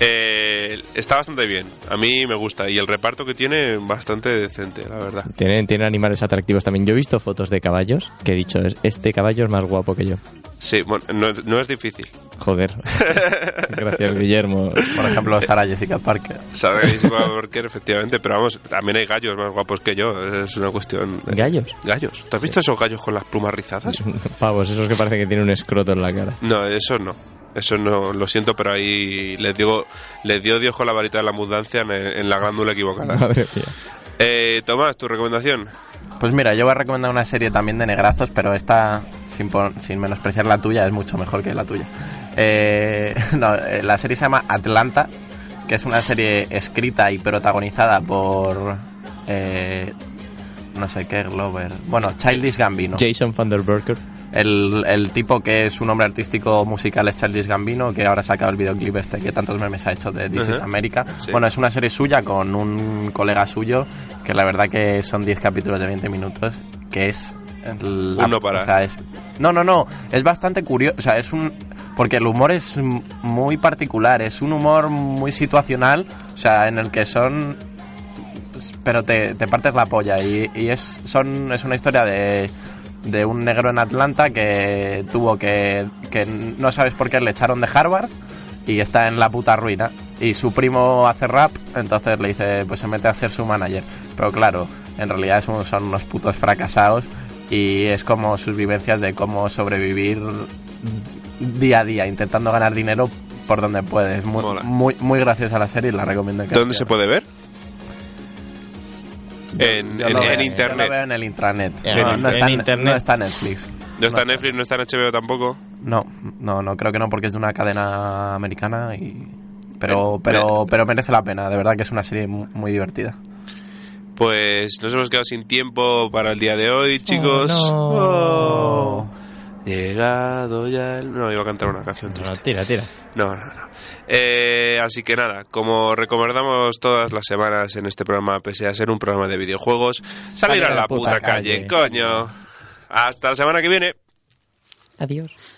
B: Eh, está bastante bien. A mí me gusta. Y el reparto que tiene, bastante decente, la verdad.
D: Tienen, tienen animales atractivos también. Yo he visto fotos de caballos que he dicho, es- este caballo es más guapo que yo.
B: Sí, bueno, no, no es difícil.
D: Joder. <laughs> Gracias, Guillermo.
C: Por ejemplo, Sara Jessica Parker.
B: Sabéis <laughs> Walker, efectivamente, pero vamos, también hay gallos más guapos que yo. Es una cuestión. de-
D: ¿Gallos?
B: Gallos. ¿Tú has visto esos gallos con las plumas rizadas? <laughs>
D: Pavos, esos que parece que tienen un escroto en la cara.
B: No, eso no. Eso no, lo siento, pero ahí les digo, les dio Dios con la varita de la abundancia en, en la glándula equivocada.
D: Madre mía.
B: Eh, Tomás, tu recomendación.
C: Pues mira, yo voy a recomendar una serie también de negrazos, pero esta, sin, sin menospreciar la tuya, es mucho mejor que la tuya. Eh, <laughs> no, eh, la serie se llama Atlanta, que es una serie escrita y protagonizada por... eh, no sé qué, Glover. Bueno, Childish Gambino.
D: Jason Van der Berker.
C: El, el tipo que es un nombre artístico musical es Childish Gambino, que ahora ha sacado el videoclip este que tantos memes ha hecho de This is. America.
B: Sí.
C: Bueno, es una serie suya con un colega suyo, que la verdad que son 10 capítulos de 20 minutos, que es... la-
B: Un no parar.
C: o sea, es- no, no, no, es bastante curioso, o sea, es un... Porque el humor es muy particular, es un humor muy situacional, o sea, en el que son pero te, te partes la polla y, y es son es una historia de, de un negro en Atlanta que tuvo que que no sabes por qué le echaron de Harvard y está en la puta ruina y su primo hace rap entonces le dice pues se mete a ser su manager pero claro en realidad son, son unos putos fracasados y es como sus vivencias de cómo sobrevivir día a día intentando ganar dinero por donde puedes muy
B: Mola.
C: muy, muy graciosa la serie y la recomiendo que
B: ¿Dónde se puede ver? En,
C: Yo
B: en-
C: lo
B: en
C: veo- Yo lo
B: internet.
C: veo en el intranet.
D: En
C: no,
D: en
C: está,
D: internet.
C: no está Netflix.
B: No está en Netflix, no está en HBO tampoco.
C: No, no, no, creo que no, porque es de una cadena americana y... Pero,
B: Eh,
C: pero, pero merece la pena, de verdad que es una serie mu- muy divertida.
B: Pues nos hemos quedado sin tiempo para el día de hoy, chicos. Oh. Llegado ya el... No, iba a cantar una canción
D: No, tira, tira.
B: No, no, no. Eh, así que nada, como recomendamos todas las semanas en este programa, pese a ser un programa de videojuegos, salir a la puta, calle, coño. Hasta la semana que viene.
D: Adiós.